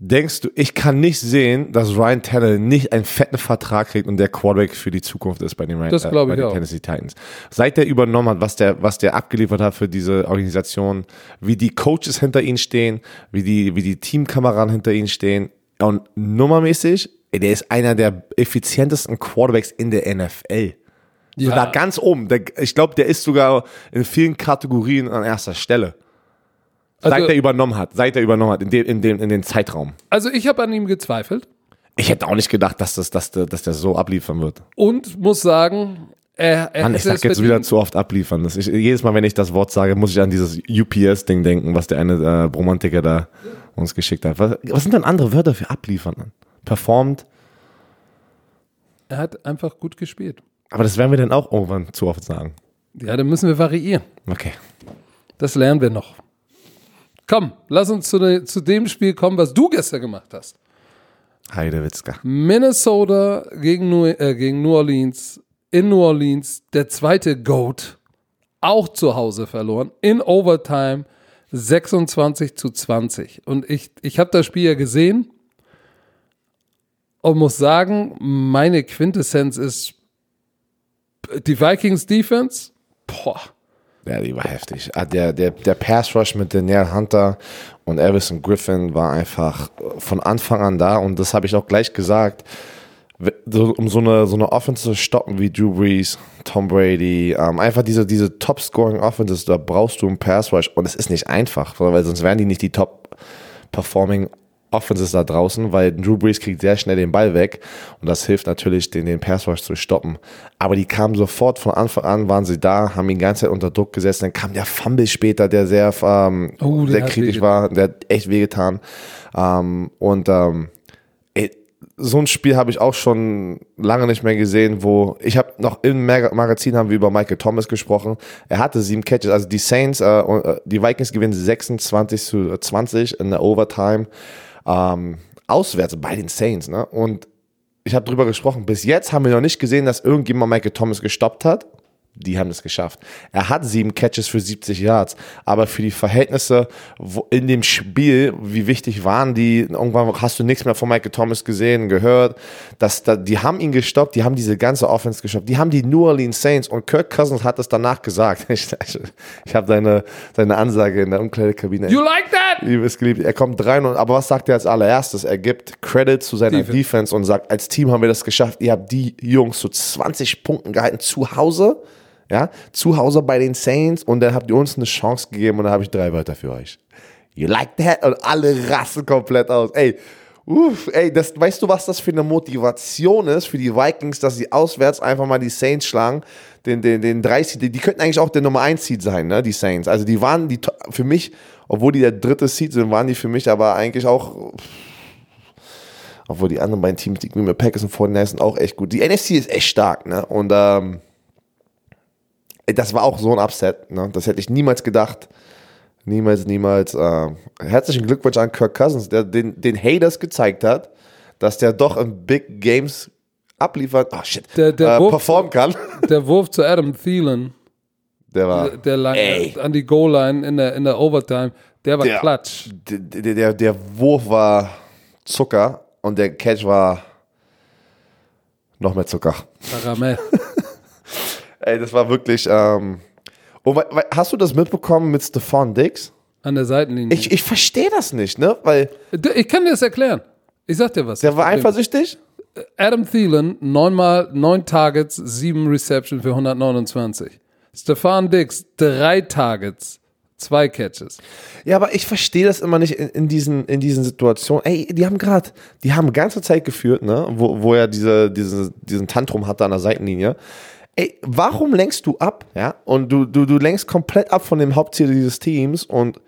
Denkst du, ich kann nicht sehen, dass Ryan Tannehill nicht einen fetten Vertrag kriegt und der Quarterback für die Zukunft ist bei den, Ryan- Das glaub bei ich den auch. Tennessee Titans. Seit der übernommen hat, was der, was der abgeliefert hat für diese Organisation, wie die Coaches hinter ihm stehen, wie die, wie die Teamkameraden hinter ihm stehen und nummermäßig, ey, der ist einer der effizientesten Quarterbacks in der NFL. So Ja. da ganz oben. Der, ich glaube, der ist sogar in vielen Kategorien an erster Stelle. Seit Also- er übernommen hat, seit er übernommen hat, in dem, in dem, in dem Zeitraum. Also ich habe an ihm gezweifelt Ich hätte auch nicht gedacht, dass, das, dass, der, dass der so abliefern wird. und muss sagen, er, er Mann, ich sag jetzt verdient. wieder zu oft abliefern. Das ich, jedes Mal, wenn ich das Wort sage, muss ich an dieses UPS-Ding denken, was der eine äh, Bromantiker da uns geschickt hat. Was, was sind denn andere Wörter für abliefern? Performt. Er hat einfach gut gespielt. Aber das werden wir dann auch irgendwann zu oft sagen. Ja, dann müssen wir variieren. Okay. Das lernen wir noch. Komm, lass uns zu, de, zu dem Spiel kommen, was du gestern gemacht hast. Heidewitzka. Minnesota gegen New, äh, gegen New Orleans, in New Orleans, der zweite GOAT, auch zu Hause verloren, in Overtime 26 zu 20. Und ich, ich habe das Spiel ja gesehen und muss sagen, meine Quintessenz ist die Vikings Defense. Boah. Ja, die war heftig. Ah, Der, der, der Pass Rush mit Daniel Hunter und Everson Griffin war einfach von Anfang an da und das habe ich auch gleich gesagt. Um so eine, so eine Offense zu stoppen wie Drew Brees, Tom Brady, ähm, einfach diese, diese Top-Scoring Offenses, da brauchst du einen Pass Rush und es ist nicht einfach, weil sonst wären die nicht die Top-Performing Offenses da draußen, weil Drew Brees kriegt sehr schnell den Ball weg und das hilft natürlich, den, den Pass Rush zu stoppen. Aber die kamen sofort von Anfang an, waren sie da, haben ihn die ganze Zeit unter Druck gesetzt. Dann kam der Fumble später, der sehr, ähm, Oh, der sehr kritisch war, der hat echt wehgetan. Ähm, und ähm, ey, so ein Spiel habe ich auch schon lange nicht mehr gesehen, wo ich habe noch im Mag Magazin haben wir über Michael Thomas gesprochen. Er hatte sieben Catches, also die Saints, äh, und, äh, die Vikings gewinnen 26 zu 20 in der Overtime ähm, auswärts bei den Saints. Ne? Und ich habe drüber gesprochen. Bis jetzt haben wir noch nicht gesehen, dass irgendjemand Michael Thomas gestoppt hat. Die haben es geschafft. Er hat sieben Catches für 70 Yards, aber für die Verhältnisse in dem Spiel, wie wichtig waren die? Irgendwann hast du nichts mehr von Michael Thomas gesehen, gehört. Dass, da, die haben ihn gestoppt, die haben diese ganze Offense gestoppt. Die haben die New Orleans Saints und Kirk Cousins hat es danach gesagt. Ich, ich, ich habe seine, seine Ansage in der Umkleidekabine. You like that? Liebes geliebt. Er kommt rein und aber was sagt er als allererstes? Er gibt Credit zu seiner Defense. Defense, und sagt, als Team haben wir das geschafft. Ihr habt die Jungs zu 20 Punkten gehalten zu Hause, ja, zu Hause bei den Saints und dann habt ihr uns eine Chance gegeben und da habe ich drei Wörter für euch. You like that? Und alle rasten komplett aus. Ey, uff, ey, das, weißt du, was das für eine Motivation ist für die Vikings, dass sie auswärts einfach mal die Saints schlagen? Den, den, den 30, die, die könnten eigentlich auch der Nummer 1 Seed sein, ne, die Saints. Also die waren die, für mich, obwohl die der dritte Seed sind, waren die für mich aber eigentlich auch, obwohl die anderen beiden Teams, die Green Bay Packers und 49ers sind auch echt gut. Die NFC ist echt stark, ne, und, ähm, das war auch so ein Upset, ne, das hätte ich niemals gedacht. Niemals, niemals. Äh, herzlichen Glückwunsch an Kirk Cousins, der den, den Haters gezeigt hat, dass der doch in Big Games abliefert, oh shit, Der- der äh, Wurf- performen kann. Der Wurf zu Adam Thielen, Der war, der lang, Ey. an die Goal-Line in der, in der Overtime, der war Der- klatsch. der, der, der, der Wurf war Zucker und der Catch war noch mehr Zucker. Karamell. Ey, das war wirklich. Ähm, und wei- hast du das mitbekommen mit Stefan Dix? An der Seitenlinie. Ich, ich verstehe das nicht, ne? Weil ich kann dir das erklären. Ich sag dir was. der war eifersüchtig. Adam Thielen, neunmal, neun Targets, sieben Reception für 129. Stefan Dix, drei Targets, zwei Catches. Ja, aber ich verstehe das immer nicht in, in, diesen, in diesen Situationen. Ey, die haben gerade, die haben ganze Zeit geführt, ne? Wo, wo er diese, diese, diesen Tantrum hatte an der Seitenlinie. Ey, warum lenkst du ab? Ja, und du, du, du lenkst komplett ab von dem Hauptziel dieses Teams und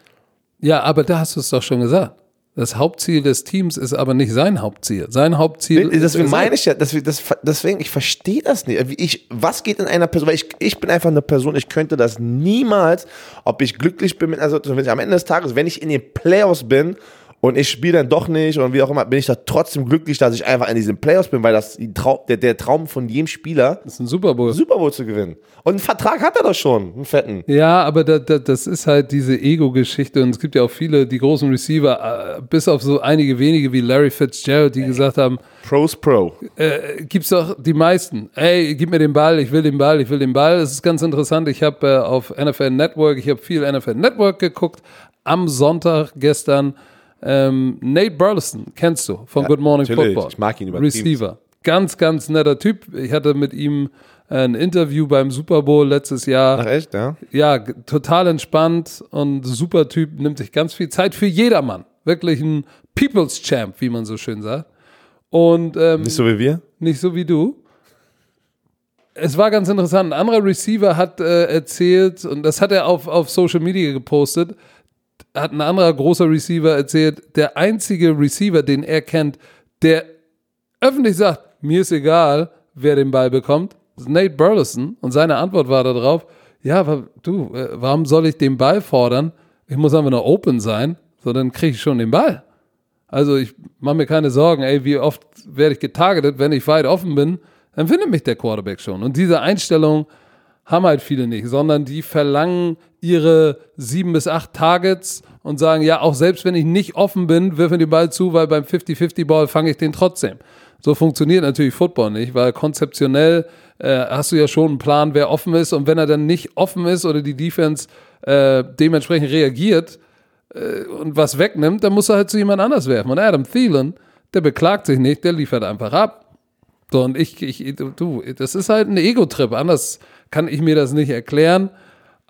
Ja, aber da hast du es doch schon gesagt. Das Hauptziel des Teams ist aber nicht sein Hauptziel. Sein Hauptziel Deswegen ist meine ich ja, deswegen, das, deswegen, ich verstehe das nicht. Ich, was geht in einer Person, weil ich, ich bin einfach eine Person, ich könnte das niemals, ob ich glücklich bin, mit, also wenn ich am Ende des Tages, wenn ich in den Playoffs bin und ich spiele dann doch nicht und wie auch immer, bin ich da trotzdem glücklich, dass ich einfach in diesen Playoffs bin, weil das die Trau der, der Traum von jedem Spieler, Das ist ein Super Bowl. Super Bowl zu gewinnen. Und einen Vertrag hat er doch schon, einen fetten. Ja, aber da, da, das ist halt diese Ego-Geschichte und es gibt ja auch viele, die großen Receiver, äh, bis auf so einige wenige wie Larry Fitzgerald, die gesagt haben, Pros Pro. äh, gibt's doch die meisten. Ey, gib mir den Ball, ich will den Ball, ich will den Ball. Es ist ganz interessant. Ich habe äh, auf NFL Network, ich habe viel NFL Network geguckt. Am Sonntag gestern ähm, Nate Burleson, kennst du von Good Morning natürlich. Football. Ich mag ihn übertrieben. Receiver. Ganz, ganz netter Typ. Ich hatte mit ihm äh, ein Interview beim Super Bowl letztes Jahr Ach echt, ja? ja, total entspannt und super Typ, nimmt sich ganz viel Zeit für jedermann. Wirklich ein People's Champ, wie man so schön sagt. Und ähm, Nicht so wie wir? nicht so wie du. Es war ganz interessant. Ein anderer Receiver hat äh, erzählt, und das hat er auf, auf Social Media gepostet, hat ein anderer großer Receiver erzählt, der einzige Receiver, den er kennt, der öffentlich sagt, mir ist egal, wer den Ball bekommt, ist Nate Burleson. Und seine Antwort war darauf, ja, du, äh, warum soll ich den Ball fordern? Ich muss einfach nur open sein, so dann kriege ich schon den Ball. Also ich mache mir keine Sorgen, ey, wie oft werde ich getargetet, wenn ich weit offen bin, dann findet mich der Quarterback schon. Und diese Einstellung haben halt viele nicht, sondern die verlangen ihre sieben bis acht Targets und sagen, ja, auch selbst wenn ich nicht offen bin, wirf mir den Ball zu, weil beim 50-50-Ball fange ich den trotzdem. So funktioniert natürlich Football nicht, weil konzeptionell äh, hast du ja schon einen Plan, wer offen ist und wenn er dann nicht offen ist oder die Defense äh, dementsprechend reagiert, und was wegnimmt, dann muss er halt zu jemand anders werfen. Und Adam Thielen, der beklagt sich nicht, der liefert einfach ab. So, und ich, ich, du, das ist halt ein Ego-Trip. Anders kann ich mir das nicht erklären.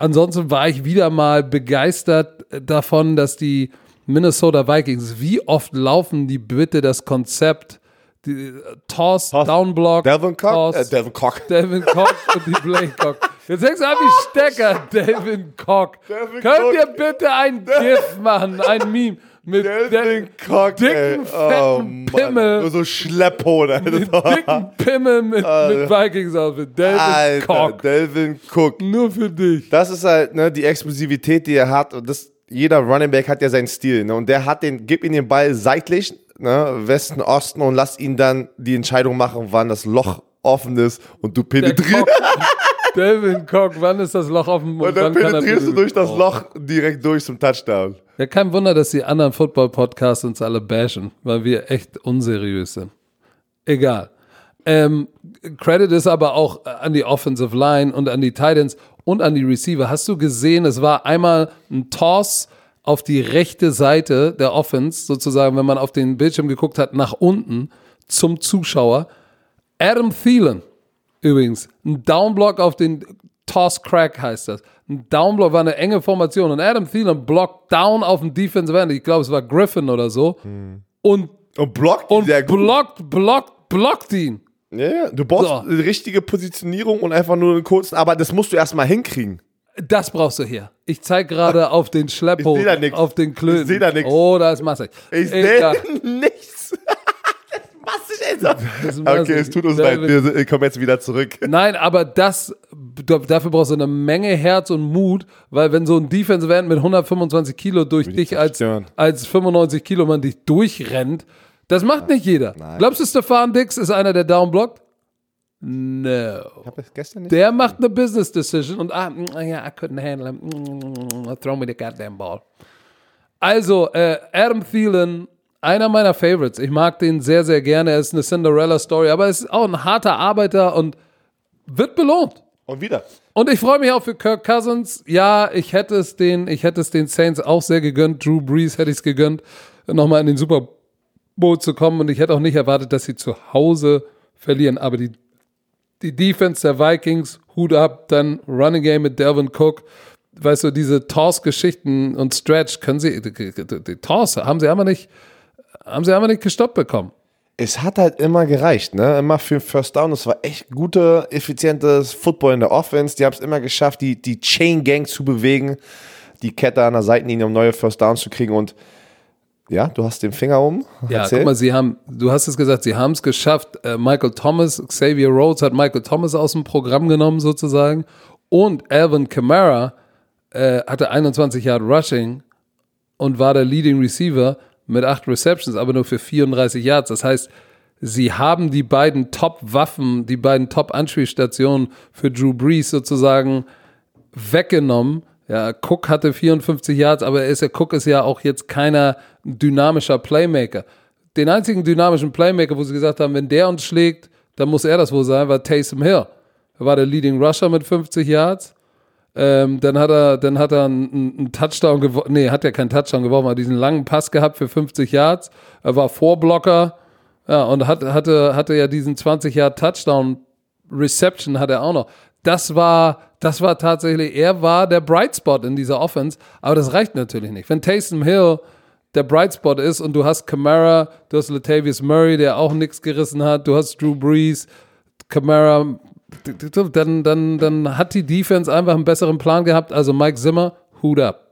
Ansonsten war ich wieder mal begeistert davon, dass die Minnesota Vikings, wie oft laufen die bitte das Konzept, die, Toss, Toss. Downblock, Devin Cock? Toss, Äh, Devin Cock. Devin Cock und die Blake Cock. Jetzt hängst du an wie Stecker, Devin Cock. Devin Könnt Cock. ihr bitte ein GIF machen, ein Meme mit der Cock, dicken, fetten Oh, Mann. Pimmel. Nur so Schlepphohn, Alter. dicken Pimmel mit, mit Vikings Outfit. Devin Alter, Cock. Delvin Cook. Nur für dich. Das ist halt ne, die Explosivität, die er hat. Und das, jeder Running Back hat ja seinen Stil. Ne? Und der hat den, gib ihm den Ball seitlich, ne, Westen, Osten und lass ihn dann die Entscheidung machen, wann das Loch offen ist und du penetrierst. Devin Cock, wann ist das Loch offen? Und dann kann er penetrierst du durch das Oh. Loch direkt durch zum Touchdown. Ja, kein Wunder, dass die anderen Football-Podcasts uns alle bashen, weil wir echt unseriös sind. Egal. Ähm, Credit ist aber auch an die Offensive Line und an die Titans und an die Receiver. Hast du gesehen, es war einmal ein Toss auf die rechte Seite der Offense, sozusagen, wenn man auf den Bildschirm geguckt hat, nach unten zum Zuschauer. Adam Thielen, übrigens, ein Downblock auf den Toss Crack heißt das. Ein Downblock war eine enge Formation und Adam Thielen blockt down auf den Defensive End. Ich glaube, es war Griffin oder so. Und, Und blockt und sehr gut. blockt, blockt, blockt ihn. Ja, ja. Du brauchst So. eine richtige Positionierung und einfach nur einen kurzen, aber das musst du erstmal hinkriegen. Das brauchst du hier. Ich zeige gerade auf den Schlepphof, Ich seh da nix. auf den Klöten. Ich seh da nix. Oh, da ist massig. Ich sehe nichts. jetzt. ist Okay, es tut uns leid. Wir kommen jetzt wieder zurück. Nein, aber das da- dafür brauchst du eine Menge Herz und Mut, weil wenn so ein Defensive End mit 125 Kilo durch dich als, als 95 Kilo Mann dich durchrennt, das macht nicht jeder. Glaubst du, Stefan Dix ist einer, der down blockt? No. Der macht eine Business Decision und ah, ja, I couldn't handle him. Throw me the goddamn ball. Also, äh, Adam Thielen, einer meiner Favorites. Ich mag den sehr, sehr gerne. Er ist eine Cinderella-Story, aber er ist auch ein harter Arbeiter und wird belohnt. Und wieder. Und ich freue mich auch für Kirk Cousins. Ja, ich hätte es den, ich hätte es den Saints auch sehr gegönnt. Drew Brees hätte ich es gegönnt, nochmal in den Super Bowl zu kommen. Und ich hätte auch nicht erwartet, dass sie zu Hause verlieren. Aber die, die Defense der Vikings, Hut ab, dann Running Game mit Delvin Cook. Weißt du, diese Toss-Geschichten und Stretch können sie, die, die, die Toss haben sie einfach nicht, haben sie einfach nicht gestoppt bekommen. Es hat halt immer gereicht, ne? Immer für den First Down. Es war echt gute, effizientes Football in der Offense. Die haben es immer geschafft, die, die Chain Gang zu bewegen, die Kette an der Seitenlinie, um neue First Downs zu kriegen. Und ja, du hast den Finger um. Ja, Erzähl. guck mal, sie haben, du hast es gesagt, sie haben es geschafft. Äh, Michael Thomas, Xavier Rhodes hat Michael Thomas aus dem Programm genommen sozusagen. Und Alvin Kamara äh, hatte 21 Yard Rushing und war der Leading Receiver mit acht Receptions, aber nur für 34 Yards. Das heißt, sie haben die beiden Top-Waffen, die beiden Top-Anspielstationen für Drew Brees sozusagen weggenommen. Ja, Cook hatte 54 Yards, aber er ist Cook ist ja auch jetzt keiner dynamischer Playmaker. Den einzigen dynamischen Playmaker, wo sie gesagt haben, wenn der uns schlägt, dann muss er das wohl sein, war Taysom Hill. Er war der Leading Rusher mit 50 Yards. Ähm, dann hat er, dann hat er einen, einen Touchdown geworfen. Nee, hat er keinen Touchdown geworfen, aber diesen langen Pass gehabt für 50 Yards. Er war Vorblocker. Ja, und hat, hatte, hatte ja diesen 20 Yard Touchdown Reception hat er auch noch. Das war, das war tatsächlich, er war der Bright Spot in dieser Offense, aber das reicht natürlich nicht. Wenn Taysom Hill der Bright Spot ist und du hast Kamara, du hast Latavius Murray, der auch nichts gerissen hat, du hast Drew Brees, Kamara, dann, dann, dann hat die Defense einfach einen besseren Plan gehabt. Also Mike Zimmer, Hut ab.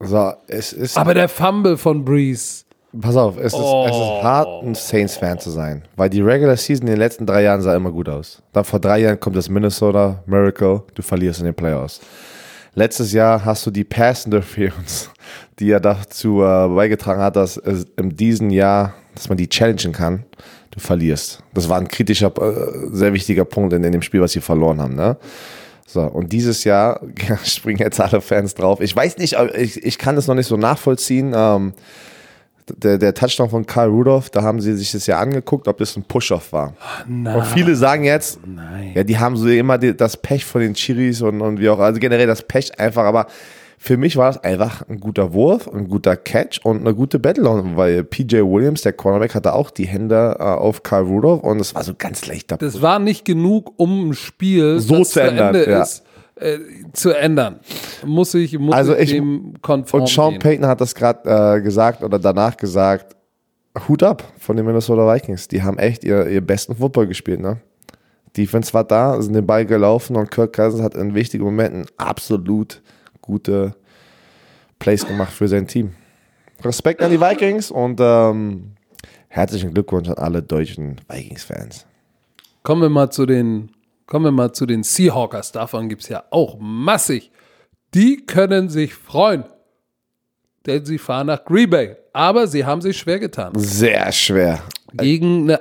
So, es ist. Aber der Fumble von Brees, Pass auf, es ist, es Oh. ist hart, ein Saints-Fan zu sein. Weil die Regular Season in den letzten drei Jahren sah immer gut aus. Dann vor drei Jahren kommt das Minnesota Miracle, du verlierst in den Playoffs. Letztes Jahr hast du die Pass Interference, die ja dazu äh, beigetragen hat, dass es in diesem Jahr, dass man die challengen kann, du verlierst. Das war ein kritischer, äh, sehr wichtiger Punkt in, in dem Spiel, was sie verloren haben. Ne? So, und dieses Jahr springen jetzt alle Fans drauf. Ich weiß nicht, ich, ich kann das noch nicht so nachvollziehen. Ähm, der, der Touchdown von Karl Rudolph, da haben sie sich das ja angeguckt, ob das ein Push-Off war. Und viele sagen jetzt, Nein. ja, die haben so immer die, das Pech von den Chiris und, und wie auch, also generell das Pech einfach, aber für mich war das einfach ein guter Wurf, ein guter Catch und eine gute Battle, weil PJ Williams, der Cornerback, hatte auch die Hände äh, auf Karl Rudolph und es war so ganz leichter Das war nicht genug, um ein Spiel, So zu ändern, Ende ja. ist, äh, zu ändern. Muss ich, muss Also ich ich- dem konform Und Sean gehen. Payton hat das gerade äh, gesagt oder danach gesagt, Hut ab von den Minnesota Vikings. Die haben echt ihr, ihr besten Football gespielt, ne? Defense war da, sind den Ball gelaufen und Kirk Cousins hat in wichtigen Momenten absolut gute Plays gemacht für sein Team. Respekt an die Vikings und ähm, herzlichen Glückwunsch an alle deutschen Vikings-Fans. Kommen wir mal zu den, kommen wir mal zu den Seahawkers. Davon gibt es ja auch massig. Die können sich freuen, denn sie fahren nach Green Bay. Aber sie haben sich schwer getan. Sehr schwer. Gegen eine,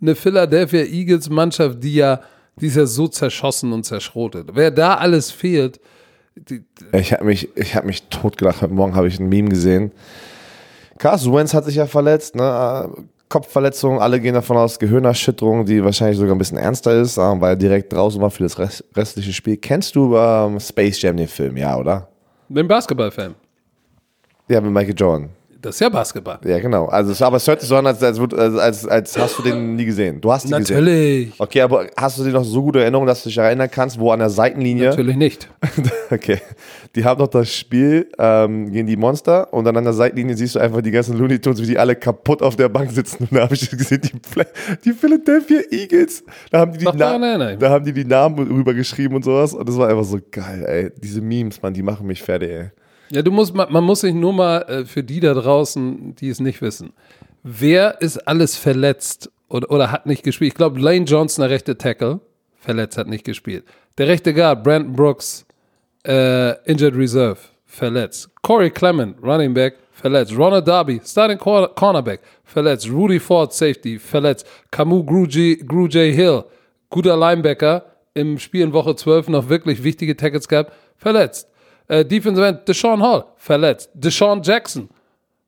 eine Philadelphia Eagles Mannschaft, die ja, die ist ja so zerschossen und zerschrotet. Wer da alles fehlt, Ich habe mich, ich hab mich totgelacht. Heute Morgen habe ich ein Meme gesehen. Carson Wentz hat sich ja verletzt, ne? Kopfverletzung, alle gehen davon aus, Gehirnerschütterung, die wahrscheinlich sogar ein bisschen ernster ist, weil er direkt draußen war für das rest, restliche Spiel. Kennst du ähm, Space Jam, den Film, ja, oder? den Basketballfan. Ja, mit Michael Jordan. Das ist ja Basketball. Ja, genau. Also, aber es hört sich so an, als, als, als, als, hast du den nie gesehen. Du hast ihn gesehen. Natürlich. Okay, aber hast du dir noch so gute Erinnerungen, dass du dich erinnern kannst, wo an der Seitenlinie Natürlich nicht. Okay. Die haben doch das Spiel ähm, gegen die Monster und dann an der Seitenlinie siehst du einfach die ganzen Looney Tunes, wie die alle kaputt auf der Bank sitzen. Und da habe ich gesehen, die, die Philadelphia Eagles, da haben die die, Doch, erinnere ich mich. da haben die die Namen rübergeschrieben und sowas. Und das war einfach so geil, ey. Diese Memes, man, die machen mich fertig, ey. Ja, du musst, man, man muss sich nur mal äh, für die da draußen, die es nicht wissen, wer ist alles verletzt oder, oder hat nicht gespielt? Ich glaube, Lane Johnson, der rechte Tackle, verletzt, hat nicht gespielt. Der rechte Guard, Brandon Brooks, äh, Injured Reserve, verletzt. Corey Clement, Running Back, verletzt. Ronald Darby, Starting Cor Cornerback, verletzt. Rudy Ford, Safety, verletzt. Camus Gruj Hill, guter Linebacker, im Spiel in Woche 12 noch wirklich wichtige Tackles gehabt, verletzt. Äh, Defensive End, Deshaun Hall, verletzt. Deshaun Jackson,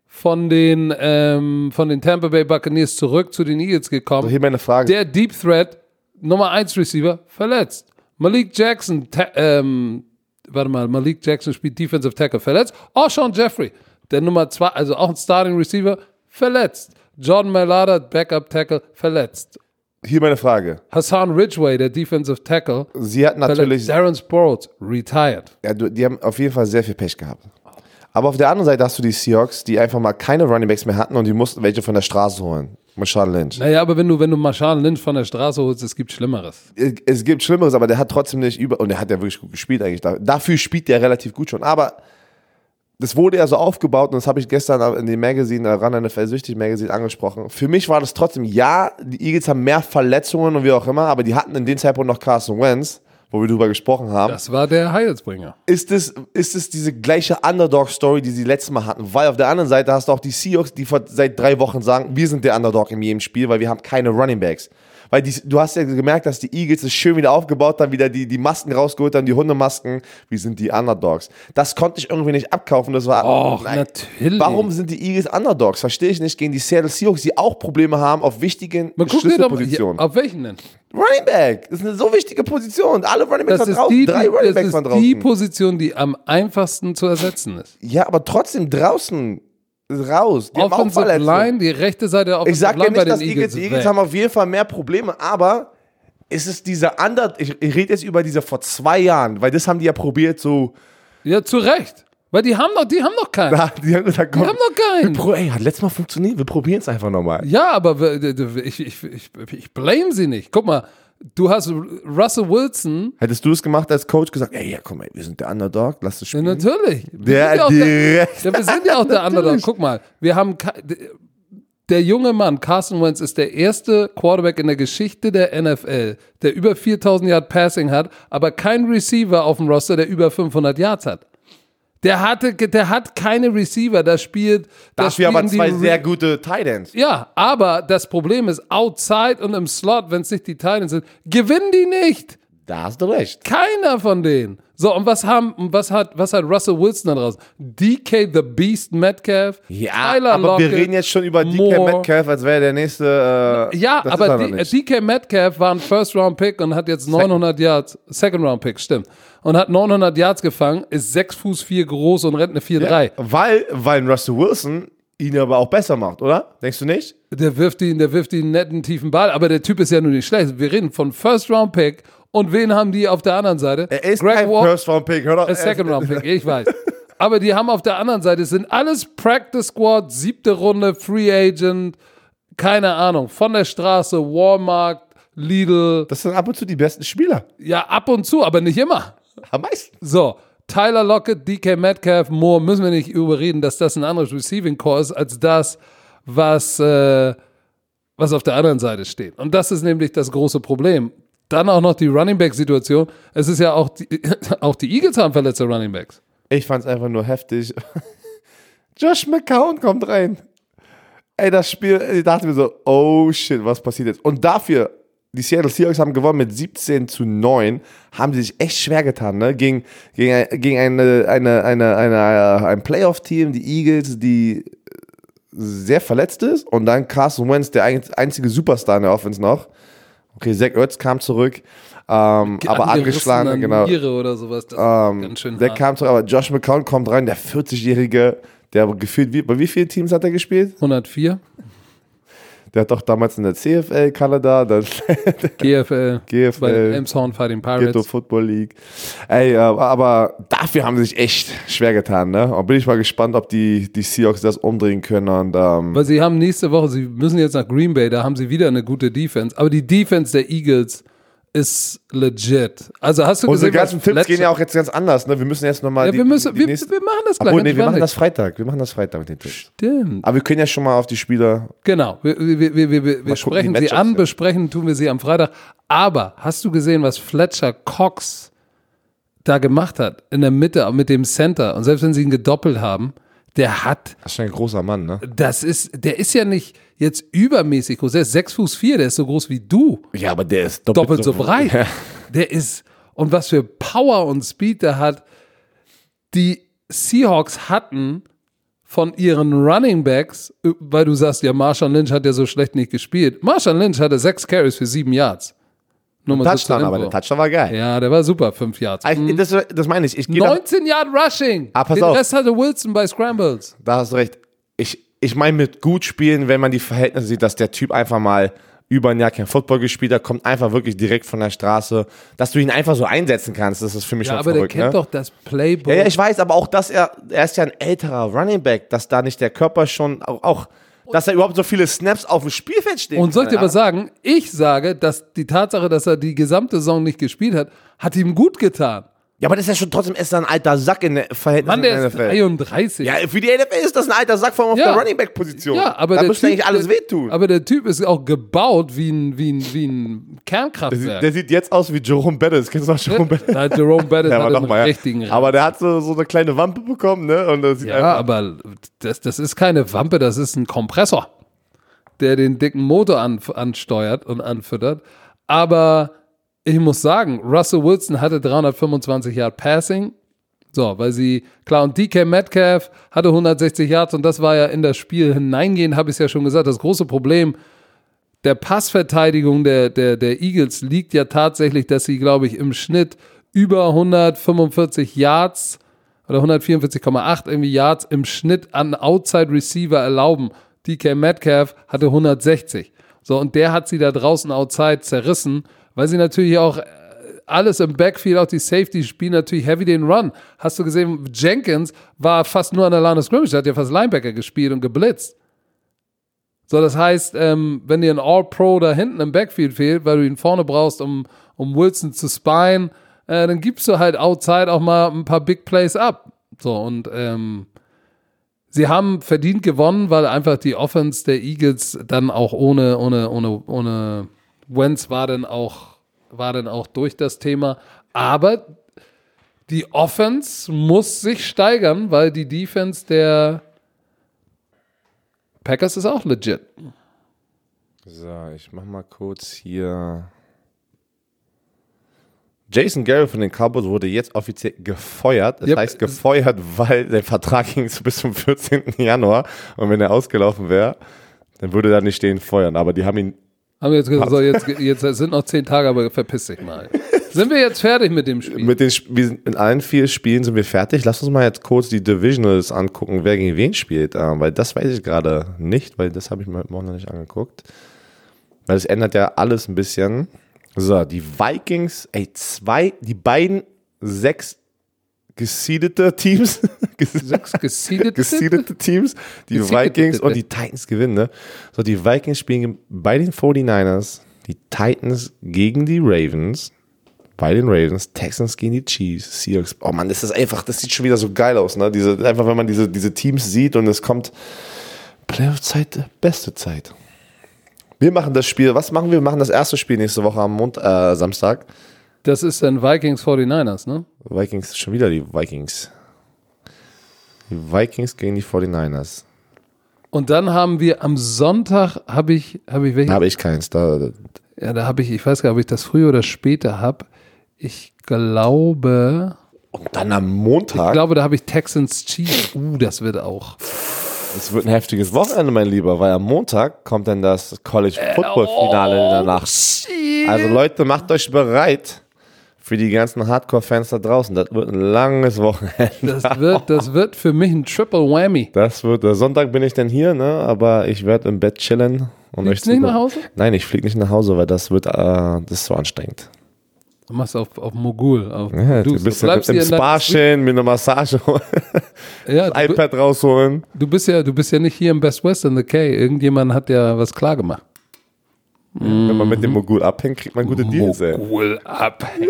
von den, ähm, von den Tampa Bay Buccaneers zurück zu den Eagles gekommen. Also hier meine Frage. Der Deep Threat, Nummer 1 Receiver, verletzt. Malik Jackson, ähm, warte mal, Malik Jackson spielt Defensive Tackle, verletzt. Oh, Sean Jeffrey, der Nummer 2, also auch ein Starting Receiver, verletzt. Jordan Mailata, Backup Tackle, verletzt. Hier meine Frage. Hassan Ridgway, der Defensive Tackle. Sie hatten natürlich. Darren Sproles, retired. Ja, die haben auf jeden Fall sehr viel Pech gehabt. Aber auf der anderen Seite hast du die Seahawks, die einfach mal keine Runningbacks mehr hatten und die mussten welche von der Straße holen. Marshall Lynch. Naja, aber wenn du, wenn du Marshall Lynch von der Straße holst, es gibt Schlimmeres. Es, gibt Schlimmeres, aber der hat trotzdem nicht über. Und er hat ja wirklich gut gespielt eigentlich. Dafür spielt der relativ gut schon. Aber das wurde ja so aufgebaut und das habe ich gestern in dem Magazine, ran NFL Süchtig Magazine angesprochen. Für mich war das trotzdem, ja, die Eagles haben mehr Verletzungen und wie auch immer, aber die hatten in dem Zeitpunkt noch Carson Wentz wo wir drüber gesprochen haben. Das war der Heilsbringer. Ist es, ist es diese gleiche Underdog-Story, die sie letztes Mal hatten? Weil auf der anderen Seite hast du auch die Seahawks, die vor, seit drei Wochen sagen, wir sind der Underdog in jedem Spiel, weil wir haben keine Running Backs. Weil die, du hast ja gemerkt, dass die Eagles es schön wieder aufgebaut haben, wieder die, die Masken rausgeholt haben, die Hundemasken. Wir sind die Underdogs. Das konnte ich irgendwie nicht abkaufen. Das war. Och, nein. natürlich. Warum sind die Eagles Underdogs? Verstehe ich nicht. Gegen die Seattle Seahawks, die auch Probleme haben auf wichtigen Schlüsselpositionen. Auf welchen denn? Running Back. Das ist eine so wichtige Position. Alle Running Backs waren draußen. Die, Drei Running Backs waren draußen. Das ist die Position, die am einfachsten zu ersetzen ist. Ja, aber trotzdem draußen raus. Die Offensive Line, die rechte Seite Offensive Ich sage ja nicht, dass Eagles, Eagles, Eagles haben auf jeden Fall mehr Probleme, aber ist es dieser andere, ich, ich rede jetzt über diese vor zwei Jahren, weil das haben die ja probiert so. Ja, zu Recht. Weil die haben doch, die haben doch keinen. Da, die, haben, da die haben doch keinen. Pro, ey, hat letztes Mal funktioniert, wir probieren es einfach nochmal. Ja, aber ich, ich, ich, ich blame sie nicht. Guck mal, Du hast Russell Wilson. Hättest du es gemacht als Coach gesagt, ey, ja, komm, ey, wir sind der Underdog, lass es spielen. Ja, natürlich. Der, wir der, ja, wir sind ja auch der Underdog. Guck mal, wir haben der junge Mann, Carson Wentz, ist der erste Quarterback in der Geschichte der NFL, der über 4000 Yard Passing hat, aber kein Receiver auf dem Roster, der über 500 Yards hat. Der hatte, der hat keine Receiver, da spielt. Da spielen aber zwei sehr gute Titans. Ja, aber das Problem ist, outside und im Slot, wenn es nicht die Titans sind, gewinnen die nicht. Da hast du recht. Keiner von denen. So, und was haben, was hat, was hat Russell Wilson da draußen? DK the Beast Metcalf? Ja, Tyler aber Lockett, wir reden jetzt schon über DK Moore. Metcalf, als wäre der nächste. Äh, ja, aber DK Metcalf war ein First-Round-Pick und hat jetzt 900 Second. Yards, Second-Round-Pick, stimmt. Und hat 900 Yards gefangen, ist 6 Fuß 4 groß und rennt eine 4-3. Ja, weil, weil Russell Wilson ihn aber auch besser macht, oder? Denkst du nicht? Der wirft ihn, der wirft ihn einen netten tiefen Ball, aber der Typ ist ja nur nicht schlecht. Wir reden von First-Round-Pick und wen haben die auf der anderen Seite? Er ist Greg kein First Round Pick, hör doch. Second Round Pick, ich weiß. Aber die haben auf der anderen Seite sind alles Practice Squad, siebte Runde, Free Agent, keine Ahnung, von der Straße, Walmart, Lidl. Das sind ab und zu die besten Spieler. Ja, ab und zu, aber nicht immer. Am meisten. So, Tyler Lockett, DK Metcalf, Moore, müssen wir nicht überreden, dass das ein anderes Receiving Core ist als das, was, äh, was auf der anderen Seite steht. Und das ist nämlich das große Problem. Dann auch noch die Running Back Situation. Es ist ja auch die, auch die Eagles haben verletzte Running Backs. Ich fand es einfach nur heftig. Josh McCown kommt rein. Ey, das Spiel, ich dachte mir so, oh shit, was passiert jetzt? Und dafür, die Seattle Seahawks haben gewonnen mit 17 zu 9, haben sie sich echt schwer getan, ne? Gegen, gegen, gegen eine, eine, eine, eine, ein Playoff-Team, die Eagles, die sehr verletzt ist. Und dann Carson Wentz, der einzige Superstar in der Offense noch. Okay, Zach Ertz kam zurück, ähm, aber angeschlagen, genau. Niere oder sowas, das ähm, ganz schön Der hart. kam zurück, aber Josh McCown kommt rein, der 40-Jährige, der gefühlt, wie, bei wie vielen Teams hat er gespielt? 104. Der hat doch damals in der CFL Kanada, dann GFL, GFL, bei Elmshorn Fighting Pirates, Ghetto Football League. Ey, aber dafür haben sie sich echt schwer getan, ne? Und bin ich mal gespannt, ob die, die Seahawks das umdrehen können. Und, ähm Weil sie haben nächste Woche, sie müssen jetzt nach Green Bay, da haben sie wieder eine gute Defense. Aber die Defense der Eagles ist legit. Also hast du Unsere gesehen, ganzen Tipps gehen ja auch jetzt ganz anders. Ne? Wir müssen jetzt nochmal. Ja, wir, müssen, wir, wir machen das gleich. Obwohl, nee, wir machen das Freitag. Wir machen das Freitag mit den Tipps. Stimmt. Aber wir können ja schon mal auf die Spieler. Genau. Wir, wir, wir, wir, wir, gucken, sprechen sie an, ja. besprechen tun wir sie am Freitag. Aber hast du gesehen, was Fletcher Cox da gemacht hat? In der Mitte mit dem Center. Und selbst wenn sie ihn gedoppelt haben, der hat Das ist schon ein großer Mann, ne? das ist, der ist ja nicht jetzt übermäßig groß. Der ist sechs Fuß vier, der ist so groß wie du. Ja, aber der ist Doppelt so breit. Ja. Der ist, und was für Power und Speed der hat. Die Seahawks hatten von ihren Running Backs, äh, weil du sagst, ja, Marshall Lynch hat ja so schlecht nicht gespielt. Marshall Lynch hatte sechs Carries für sieben Yards. Nur mal Touchdown, aber der Touchdown war geil. Ja, der war super, fünf Yards. Ich- Das, das meine ich. Ich gehe da, 19 Yard Rushing. Ah, pass Den auf. Rest hatte Wilson bei Scrambles. da hast du recht. Ich, ich meine mit gut spielen, wenn man die Verhältnisse sieht, dass der Typ einfach mal über ein Jahr kein Football gespielt hat, kommt einfach wirklich direkt von der Straße, dass du ihn einfach so einsetzen kannst, das ist für mich Ja, schon aber verrückt. der kennt ne? doch das Playbook. Ja, ja, ich weiß, aber auch, dass er, er ist ja ein älterer Running Back, dass da nicht der Körper schon, auch, auch dass er überhaupt so viele Snaps auf dem Spielfeld steht. Und soll ich dir was sagen? Ich sage, dass die Tatsache, dass er die gesamte Saison nicht gespielt hat, hat ihm gut getan. Ja, aber das ist ja schon trotzdem ist ein alter Sack in der Verhältnis Mann, der ist NFL. 33. Ja, für die NFL ist das ein alter Sack, vor allem auf Ja. der Running Back Position. Ja, aber da der müsste typ, eigentlich alles der, wehtun. Aber der Typ ist auch gebaut wie ein, wie ein, wie ein Kernkraftwerk. der sieht jetzt aus wie Jerome Bettis. Kennst du noch Jerome Bettis? Hat Jerome Bettis Ja, hat aber einen mal, ja. richtigen Rand. Aber der hat so, so eine kleine Wampe bekommen, ne? Und das sieht Ja, einfach, aber das, das ist keine Wampe, das ist ein Kompressor, der den dicken Motor an, ansteuert und anfüttert. Aber ich muss sagen, Russell Wilson hatte 325 Yard Passing. So, weil sie, klar, und DK Metcalf hatte 160 Yards und das war ja in das Spiel hineingehen, habe ich ja schon gesagt. Das große Problem der Passverteidigung der, der, der Eagles liegt ja tatsächlich, dass sie, glaube ich, im Schnitt über 145 Yards oder 144,8 irgendwie Yards im Schnitt an Outside Receiver erlauben. DK Metcalf hatte 160. So, und der hat sie da draußen outside zerrissen, weil sie natürlich auch äh, alles im Backfield, auch die Safety spielen natürlich heavy den Run. Hast du gesehen, Jenkins war fast nur an der Line of Scrimmage, hat ja fast Linebacker gespielt und geblitzt. So, das heißt, ähm, wenn dir ein All-Pro da hinten im Backfield fehlt, weil du ihn vorne brauchst, um, um Wilson zu spyen, äh, dann gibst du halt outside auch mal ein paar Big Plays ab. So, und ähm, sie haben verdient gewonnen, weil einfach die Offense der Eagles dann auch ohne, ohne, ohne, ohne Wentz war dann auch, war dann auch durch das Thema. Aber die Offense muss sich steigern, weil die Defense der Packers ist auch legit. So, ich mach mal kurz hier. Jason Garrett von den Cowboys wurde jetzt offiziell gefeuert. Das Yep. heißt gefeuert, weil der Vertrag ging bis zum 14. Januar. Und wenn er ausgelaufen wäre, dann würde da nicht stehen feuern. Aber die haben ihn. Haben wir jetzt gesagt, so, jetzt, jetzt sind noch zehn Tage, aber verpiss dich mal. Sind wir jetzt fertig mit dem Spiel? Mit den, wir sind in allen vier Spielen sind wir fertig. Lass uns mal jetzt kurz die Divisionals angucken, wer gegen wen spielt. Ähm, weil das weiß ich gerade nicht, weil das habe ich mir heute Morgen noch nicht angeguckt. Weil es ändert ja alles ein bisschen. So, die Vikings, ey, zwei, die beiden sechs gesiedete Teams, Sechs gesiedete? gesiedete Teams, die Gesiedete. Vikings und die Titans gewinnen, ne? So, die Vikings spielen bei den 49ers, die Titans gegen die Ravens, bei den Ravens, Texans gegen die Chiefs, Seahawks. Oh Mann, das ist einfach, das sieht schon wieder so geil aus, ne? Diese, einfach, wenn man diese, diese Teams sieht und es kommt Playoff-Zeit, beste Zeit. Wir machen das Spiel, was machen wir? Wir machen das erste Spiel nächste Woche am Mond, äh, Samstag. Das ist dann Vikings 49ers, ne? Vikings, schon wieder die Vikings. Die Vikings gegen die 49ers. Und dann haben wir am Sonntag, habe ich, habe ich welche? Da habe ich keins. Da, Ja, da habe ich, ich weiß gar nicht, ob ich das früher oder später habe. Ich glaube, und dann am ich Montag. glaube, da habe ich Texans Chiefs. Uh, das wird auch. Es wird ein heftiges Wochenende, mein Lieber, weil am Montag kommt dann das College Football Finale in der Nacht. Also Leute, macht euch bereit für die ganzen Hardcore-Fans da draußen. Das wird ein langes Wochenende. Das wird, das wird für mich ein Triple Whammy. Das wird, äh, Sonntag bin ich dann hier, ne? Aber ich werde im Bett chillen. Und Fliegst euch nicht nach Hause? Nein, ich fliege nicht nach Hause, weil das wird, äh, das ist so anstrengend. Du machst auf, auf Mogul. Auf Ja, du, du bist du im, bleibst im deinem- Spa chillen, mir eine Massage holen, Ja, du, iPad rausholen. du bist ja, du bist ja nicht hier im Best Western the K. Irgendjemand hat ja was klar gemacht. Wenn man mit dem Mogul abhängt, kriegt man gute Deals, ey. Mogul abhängen.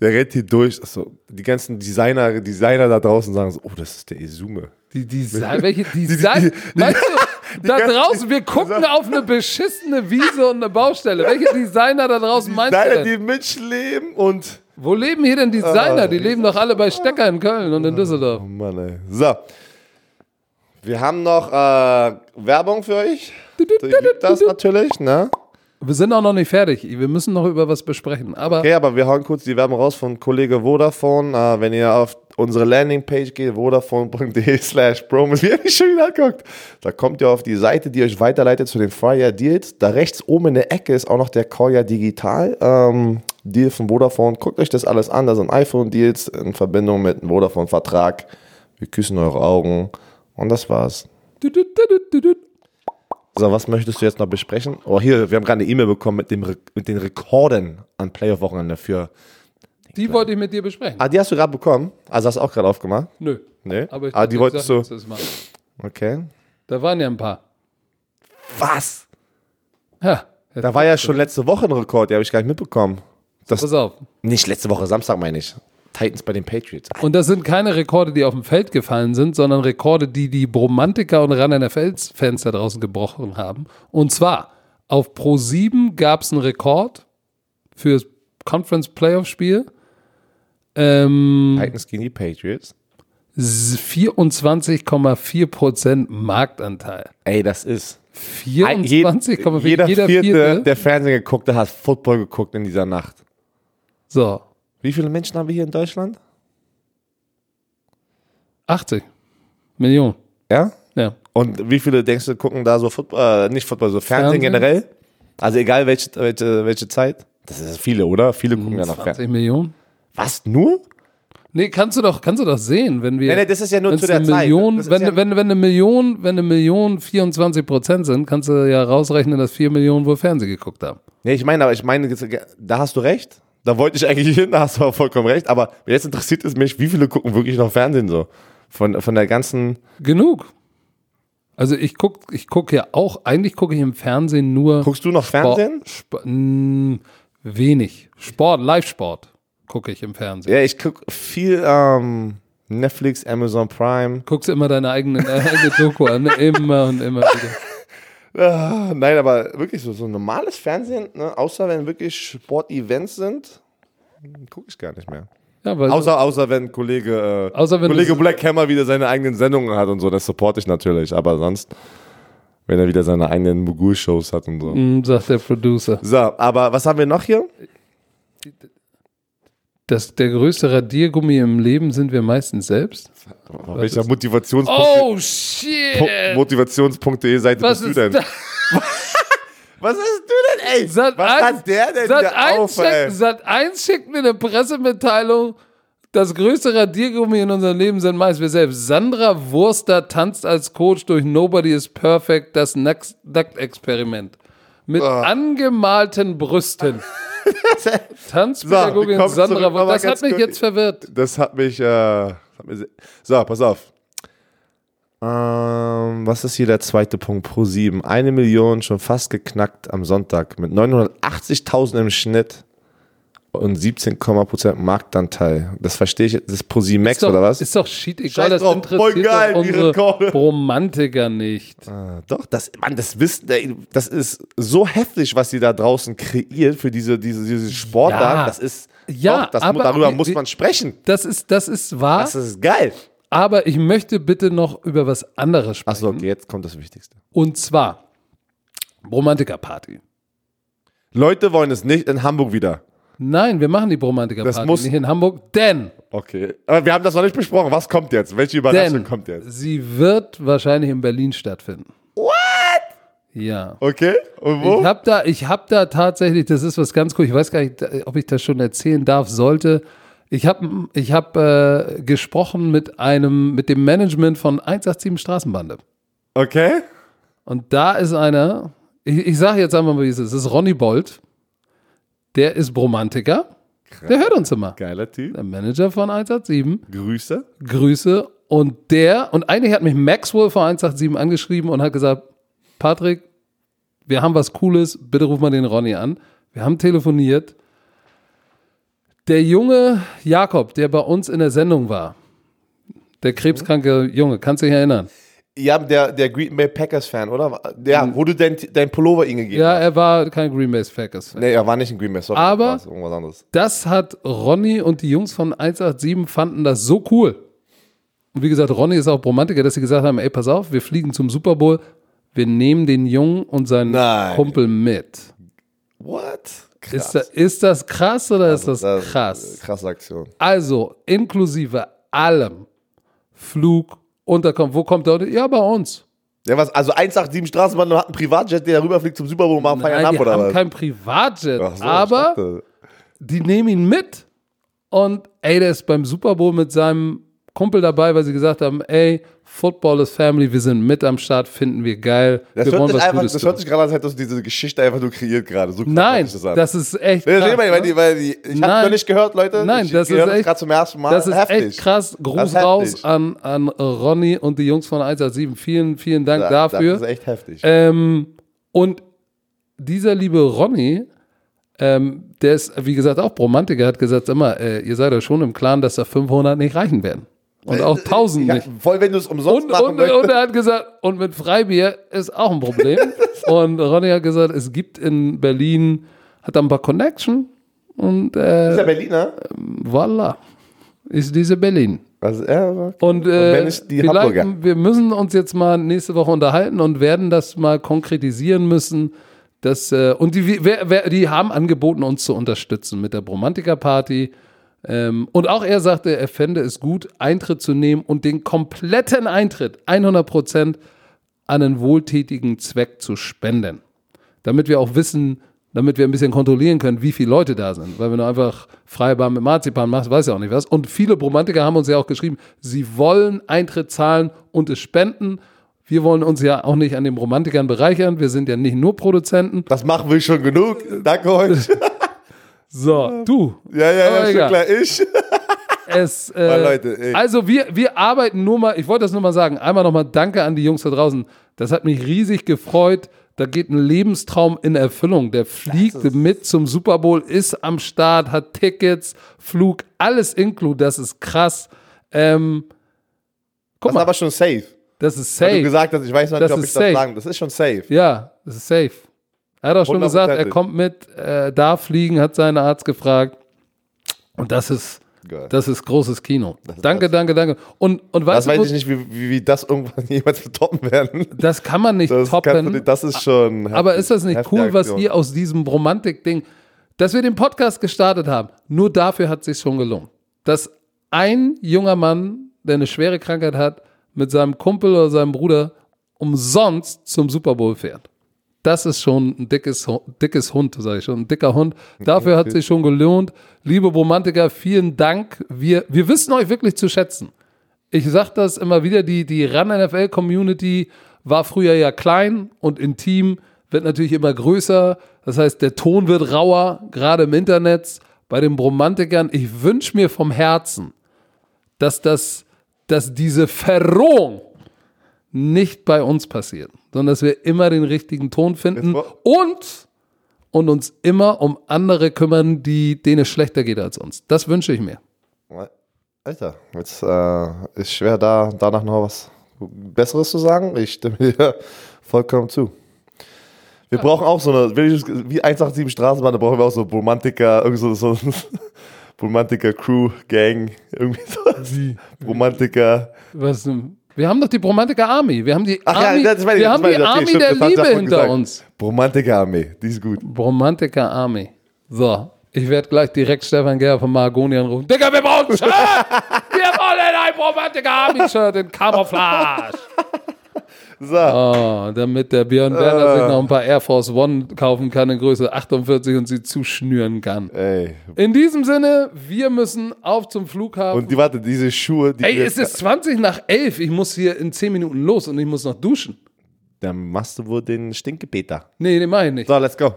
Der rennt hier durch. So, die ganzen Designer, Designer da draußen sagen so, oh, das ist der Izume. Die Design, welche Design? Meinst du, da draußen, wir gucken auf eine beschissene Wiese und eine Baustelle. Welche Designer da draußen meinst du Designer, denn? die mitschleben und Wo leben hier denn Designer? Ah, Die leben doch alle bei Stecker in Köln und in Düsseldorf. Oh Mann, ey. So. Wir haben noch äh, Werbung für euch. Das natürlich, ne? Wir sind auch noch nicht fertig. Wir müssen noch über was besprechen. Aber Okay, aber wir hauen kurz die Werbung raus von Kollege Vodafone. Äh, wenn ihr auf unsere Landingpage geht, vodafone.de slash promo, wie ihr mich schon wieder anguckt, da kommt ihr auf die Seite, die euch weiterleitet zu den Fire Deals. Da rechts oben in der Ecke ist auch noch der Koya Digital ähm, Deal von Vodafone. Guckt euch das alles an. Da sind iPhone-Deals in Verbindung mit einem Vodafone-Vertrag. Wir küssen eure Augen. Und das war's. So, was möchtest du jetzt noch besprechen? Oh, hier, wir haben gerade eine E-Mail bekommen mit, dem, Re- mit den Rekorden an Playoff-Wochenende für. die wollte ich mit dir besprechen. Ah, die hast du gerade bekommen? Also hast du auch gerade aufgemacht? Nö. Nee. Aber ich ah, die wolltest du. Okay. Da waren ja ein paar. Was? Ja, Da war ja schon letzte Woche ein Rekord, den habe ich gar nicht mitbekommen. Das, pass auf. nicht letzte Woche, Samstag meine ich. Titans bei den Patriots. Und das sind keine Rekorde, die auf dem Feld gefallen sind, sondern Rekorde, die die Bromantiker und Run-NFL-Fans da draußen gebrochen haben. Und zwar, auf Pro 7 gab es einen Rekord für das Conference-Playoff-Spiel. Ähm, Titans gegen die Patriots. 24,4% Marktanteil. Ey, das ist. Ein- je- 24,4%. jeder, Jeder vierte, vierte. der Fernsehen geguckt hat, hat Football geguckt in dieser Nacht. So, Wie viele Menschen haben wir hier in Deutschland? 80 Millionen. Ja? Ja. Und wie viele denkst du gucken da so Football, äh, nicht Football, so Fernsehen, Fernsehen? generell? Also egal welche, welche, welche Zeit? Das ist viele, oder? Viele gucken ja noch Fernsehen. 20 Millionen. Was? Nur? Nee, kannst du doch, kannst du doch sehen, wenn wir. Nee, nee, das ist ja nur zu der Zeit. Million, ist wenn, ja- wenn, wenn eine Million, wenn eine Million 24 Prozent sind, kannst du ja rausrechnen, dass 4 Millionen wohl Fernsehen geguckt haben. Nee, ich meine, aber ich meine, da hast du recht. Da wollte ich eigentlich hin, da hast du auch vollkommen recht. Aber jetzt interessiert es mich, wie viele gucken wirklich noch Fernsehen so? Von, von der ganzen. Genug. Also ich guck, ich gucke ja auch, eigentlich gucke ich im Fernsehen nur Guckst du noch Fernsehen? Sport, Sp mh, wenig. Sport, Live-Sport gucke ich im Fernsehen. Ja, ich gucke viel ähm, Netflix, Amazon Prime. Guckst immer deine eigene, deine eigene Doku an, ne? immer und immer wieder. Ah, nein, aber wirklich so, so normales Fernsehen, ne? außer wenn wirklich Sportevents sind, gucke ich gar nicht mehr. Ja, Außer, außer wenn Kollege, äh, Außer wenn Kollege Black Hammer wieder seine eigenen Sendungen hat und so, das supporte ich natürlich. Aber sonst, wenn er wieder seine eigenen Mogul-Shows hat und so. mh, sagt der Producer. So, aber was haben wir noch hier? Das, der größte Radiergummi im Leben sind wir meistens selbst. Auf welcher Motivationspunkt, Oh shit! Motivations.de Seite Was bist du denn? Was hast du denn, ey? Sat was eins- hat der denn Sat eins auf, ey? Sat 1 schickt mir eine Pressemitteilung. Das größte Radiergummi in unserem Leben sind meist wir selbst. Sandra Wurster tanzt als Coach durch Nobody is Perfect, das Nackt- Nacktexperiment. Mit Ah. angemalten Brüsten. Tanzpädagogin kommen Sandra aber Das hat mich kurz- jetzt verwirrt. Das hat mich, äh, das hat mich so, pass auf. Ähm, was ist hier der zweite Punkt? Pro 7. Eine Million schon fast geknackt am Sonntag mit 980.000 im Schnitt und 17,% Marktanteil. Das verstehe ich. Das ist Pro 7 Max Ist doch, oder was? Ist doch shit egal, Scheiß das drauf, voll interessiert geil, unsere. Romantiker nicht. Ah, doch, das, Mann, das Wissen, das ist so heftig, was sie da draußen kreiert für diese, diese, diese Sportart. Ja. Das ist, Ja, doch, das, aber darüber muss man sprechen. Das ist, das ist wahr. Das ist geil. Aber ich möchte bitte noch über was anderes sprechen. Achso, okay, jetzt kommt das Wichtigste. Und zwar Bromantiker-Party. Leute wollen es nicht in Hamburg wieder. Nein, wir machen die Das Bromantiker-Party muss- nicht in Hamburg, denn, Okay. Aber wir haben das noch nicht besprochen. Was kommt jetzt? Welche Überraschung kommt jetzt? sie wird wahrscheinlich in Berlin stattfinden. What? Ja. Okay. Und wo? Ich habe da, ich hab da tatsächlich, das ist was ganz cool, ich weiß gar nicht, ob ich das schon erzählen darf, sollte. Ich habe ich hab, äh, gesprochen mit einem, mit dem Management von 187 Straßenbande. Okay. Und da ist einer, ich, ich sage jetzt einmal, wie es ist, das ist Ronny Bolt. Der ist Bromantiker. Der hört uns immer. Geiler Typ. Der Manager von 187. Grüße. Grüße. Und der, und eigentlich hat mich Maxwell von 187 angeschrieben und hat gesagt, Patrick, wir haben was Cooles, bitte ruf mal den Ronny an. Wir haben telefoniert. Der junge Jakob, der bei uns in der Sendung war, der krebskranke Junge, kannst du dich erinnern? Ja, der, der Green Bay Packers Fan, oder? Der, wo du dein, dein Pullover ihm gegeben Ja, hast. er war kein Green Bay Packers. Nee, er war nicht in Green Bay, sorry. Aber-. Das hat Ronny und die Jungs von 187 fanden das so cool. Und wie gesagt, Ronny ist auch Romantiker, dass sie gesagt haben, ey, pass auf, wir fliegen zum Super Bowl, wir nehmen den Jungen und seinen Nein. Kumpel mit. What? Krass. Ist, da, ist das krass oder ist das krass? Krasse Aktion. Also, inklusive allem, Flug, Unterkommen, wo kommt der? Ja, bei uns. Ja, was? Also 187 Straßenbahn hat einen Privatjet, der rüberfliegt zum Super Bowl und macht Feiern ab, oder haben was? kein Privatjet, so, aber die nehmen ihn mit und ey, der ist beim Super Bowl mit seinem Kumpel dabei, weil sie gesagt haben, ey, Football ist Family, wir sind mit am Start, finden wir geil. Das, wir hört sich einfach, das hört sich gerade an, als hättest du diese Geschichte einfach nur kreiert gerade. So Nein, an. das ist echt krass, weil, ne? ich habe noch nicht gehört, Leute. Nein, ich das ist das echt- gerade zum ersten Mal. Das ist heftig. echt krass. Das Gruß raus an, an Ronny und die Jungs von 187. Vielen, vielen Dank Ja, dafür. Das ist echt heftig. Ähm, und dieser liebe Ronny, ähm, der ist, wie gesagt, auch Romantiker, hat gesagt, immer, äh, ihr seid euch schon im Klaren, dass da 500 nicht reichen werden. Und auch 1000 ja, nicht. voll, wenn du es umsonst Und, machen und, und er hat gesagt, und mit Freibier ist auch ein Problem. und Ronny hat gesagt, es gibt in Berlin, hat da ein paar Connection und ist äh, der Berliner? voilà, ist diese Berlin. Also, ja, okay. Und, äh, die vielleicht, wir müssen uns jetzt mal nächste Woche unterhalten und werden das mal konkretisieren müssen. Dass, äh, und die, wer, wer, die haben angeboten, uns zu unterstützen mit der Bromantiker-Party. Ähm, und auch er sagte, er fände es gut, Eintritt zu nehmen und den kompletten Eintritt, 100 Prozent, an einen wohltätigen Zweck zu spenden. Damit wir auch wissen, damit wir ein bisschen kontrollieren können, wie viele Leute da sind. Weil wenn du einfach freie Bahn mit Marzipan machst, weiß ja auch nicht was. Und viele Bromantiker haben uns ja auch geschrieben, sie wollen Eintritt zahlen und es spenden. Wir wollen uns ja auch nicht an den Romantikern bereichern. Wir sind ja nicht nur Produzenten. Das machen wir schon genug. Danke euch. So, du. ja, ja, Aber ja, schon klar. Ich. Es, äh, Leute, ey. also wir, wir arbeiten nur mal, ich wollte das nur mal sagen, einmal nochmal Danke an die Jungs da draußen. Das hat mich riesig gefreut. Da geht ein Lebenstraum in Erfüllung. Der fliegt mit zum Super Bowl, ist am Start, hat Tickets, Flug, alles inklu. Das ist krass. Ähm, guck Das ist mal, aber schon safe. das ist Weil du safe. gesagt hast, ich weiß noch nicht, Das ob ich das safe. sagen. Das ist schon safe. Ja, das ist safe. Er hat auch schon gesagt, er 100%. kommt mit, äh, darf fliegen, hat seinen Arzt gefragt. Und das ist, Geil. das ist großes Kino. ist danke, danke, danke. Und, und weißt Das weiß du, ich nicht, wie, wie, wie das irgendwann jemals toppen werden. das kann man nicht Das, du toppen. nicht- das ist schon. Aber heftig. ist das nicht cool, was ihr aus diesem Romantik-Ding, dass wir den Podcast gestartet haben? Nur dafür hat es sich schon gelohnt. Dass ein junger Mann, der eine schwere Krankheit hat, mit seinem Kumpel oder seinem Bruder umsonst zum Super Bowl fährt. Das ist schon ein dickes, dickes Hund, sage ich schon, ein dicker Hund. Dafür hat sich schon gelohnt. Liebe Romantiker, vielen Dank. Wir, wir wissen euch wirklich zu schätzen. Ich sage das immer wieder, die, die Run-NFL-Community war früher ja klein und intim, wird natürlich immer größer. Das heißt, der Ton wird rauer, gerade im Internet. Bei den Bromantikern, ich wünsche mir vom Herzen, dass, das, dass diese Verrohung nicht bei uns passiert, sondern dass wir immer den richtigen Ton finden und, und uns immer um andere kümmern, die, denen es schlechter geht als uns. Das wünsche ich mir. Alter, jetzt äh, ist schwer da danach noch was Besseres zu sagen. Ich stimme dir vollkommen zu. Wir brauchen auch so eine, wie 187 Straßenbahn, da brauchen wir auch so Romantiker, irgendwie so, so Romantiker Crew, Gang, irgendwie sowas. Romantiker. Was, denn? Wir haben doch die Bromantiker Army. Wir haben die Ach ja, Army, das meine ich, wir haben die Army stimmt, der Liebe ja hinter gesagt. uns. Romantiker Armee, die ist gut. Bromantiker Army. So, ich werde gleich direkt Stefan Gerber von Mahagoni anrufen. Digga, wir brauchen ein Shirt! wir wollen ein Bromantiker Army-Shirt in Camouflage. So, Oh, damit der Björn Werner sich noch ein paar Air Force One kaufen kann in Größe 48 und sie zuschnüren kann. ey. In diesem Sinne, wir müssen auf zum Flughafen. Und die, warte, diese Schuhe, die Ey, es ist 20 nach 11. Ich muss hier in 10 Minuten los und ich muss noch duschen. Dann machst du wohl den Stinkepeter. Nee, den mach ich nicht. So, let's go.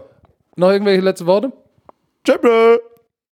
Noch irgendwelche letzte Worte? Tschüss.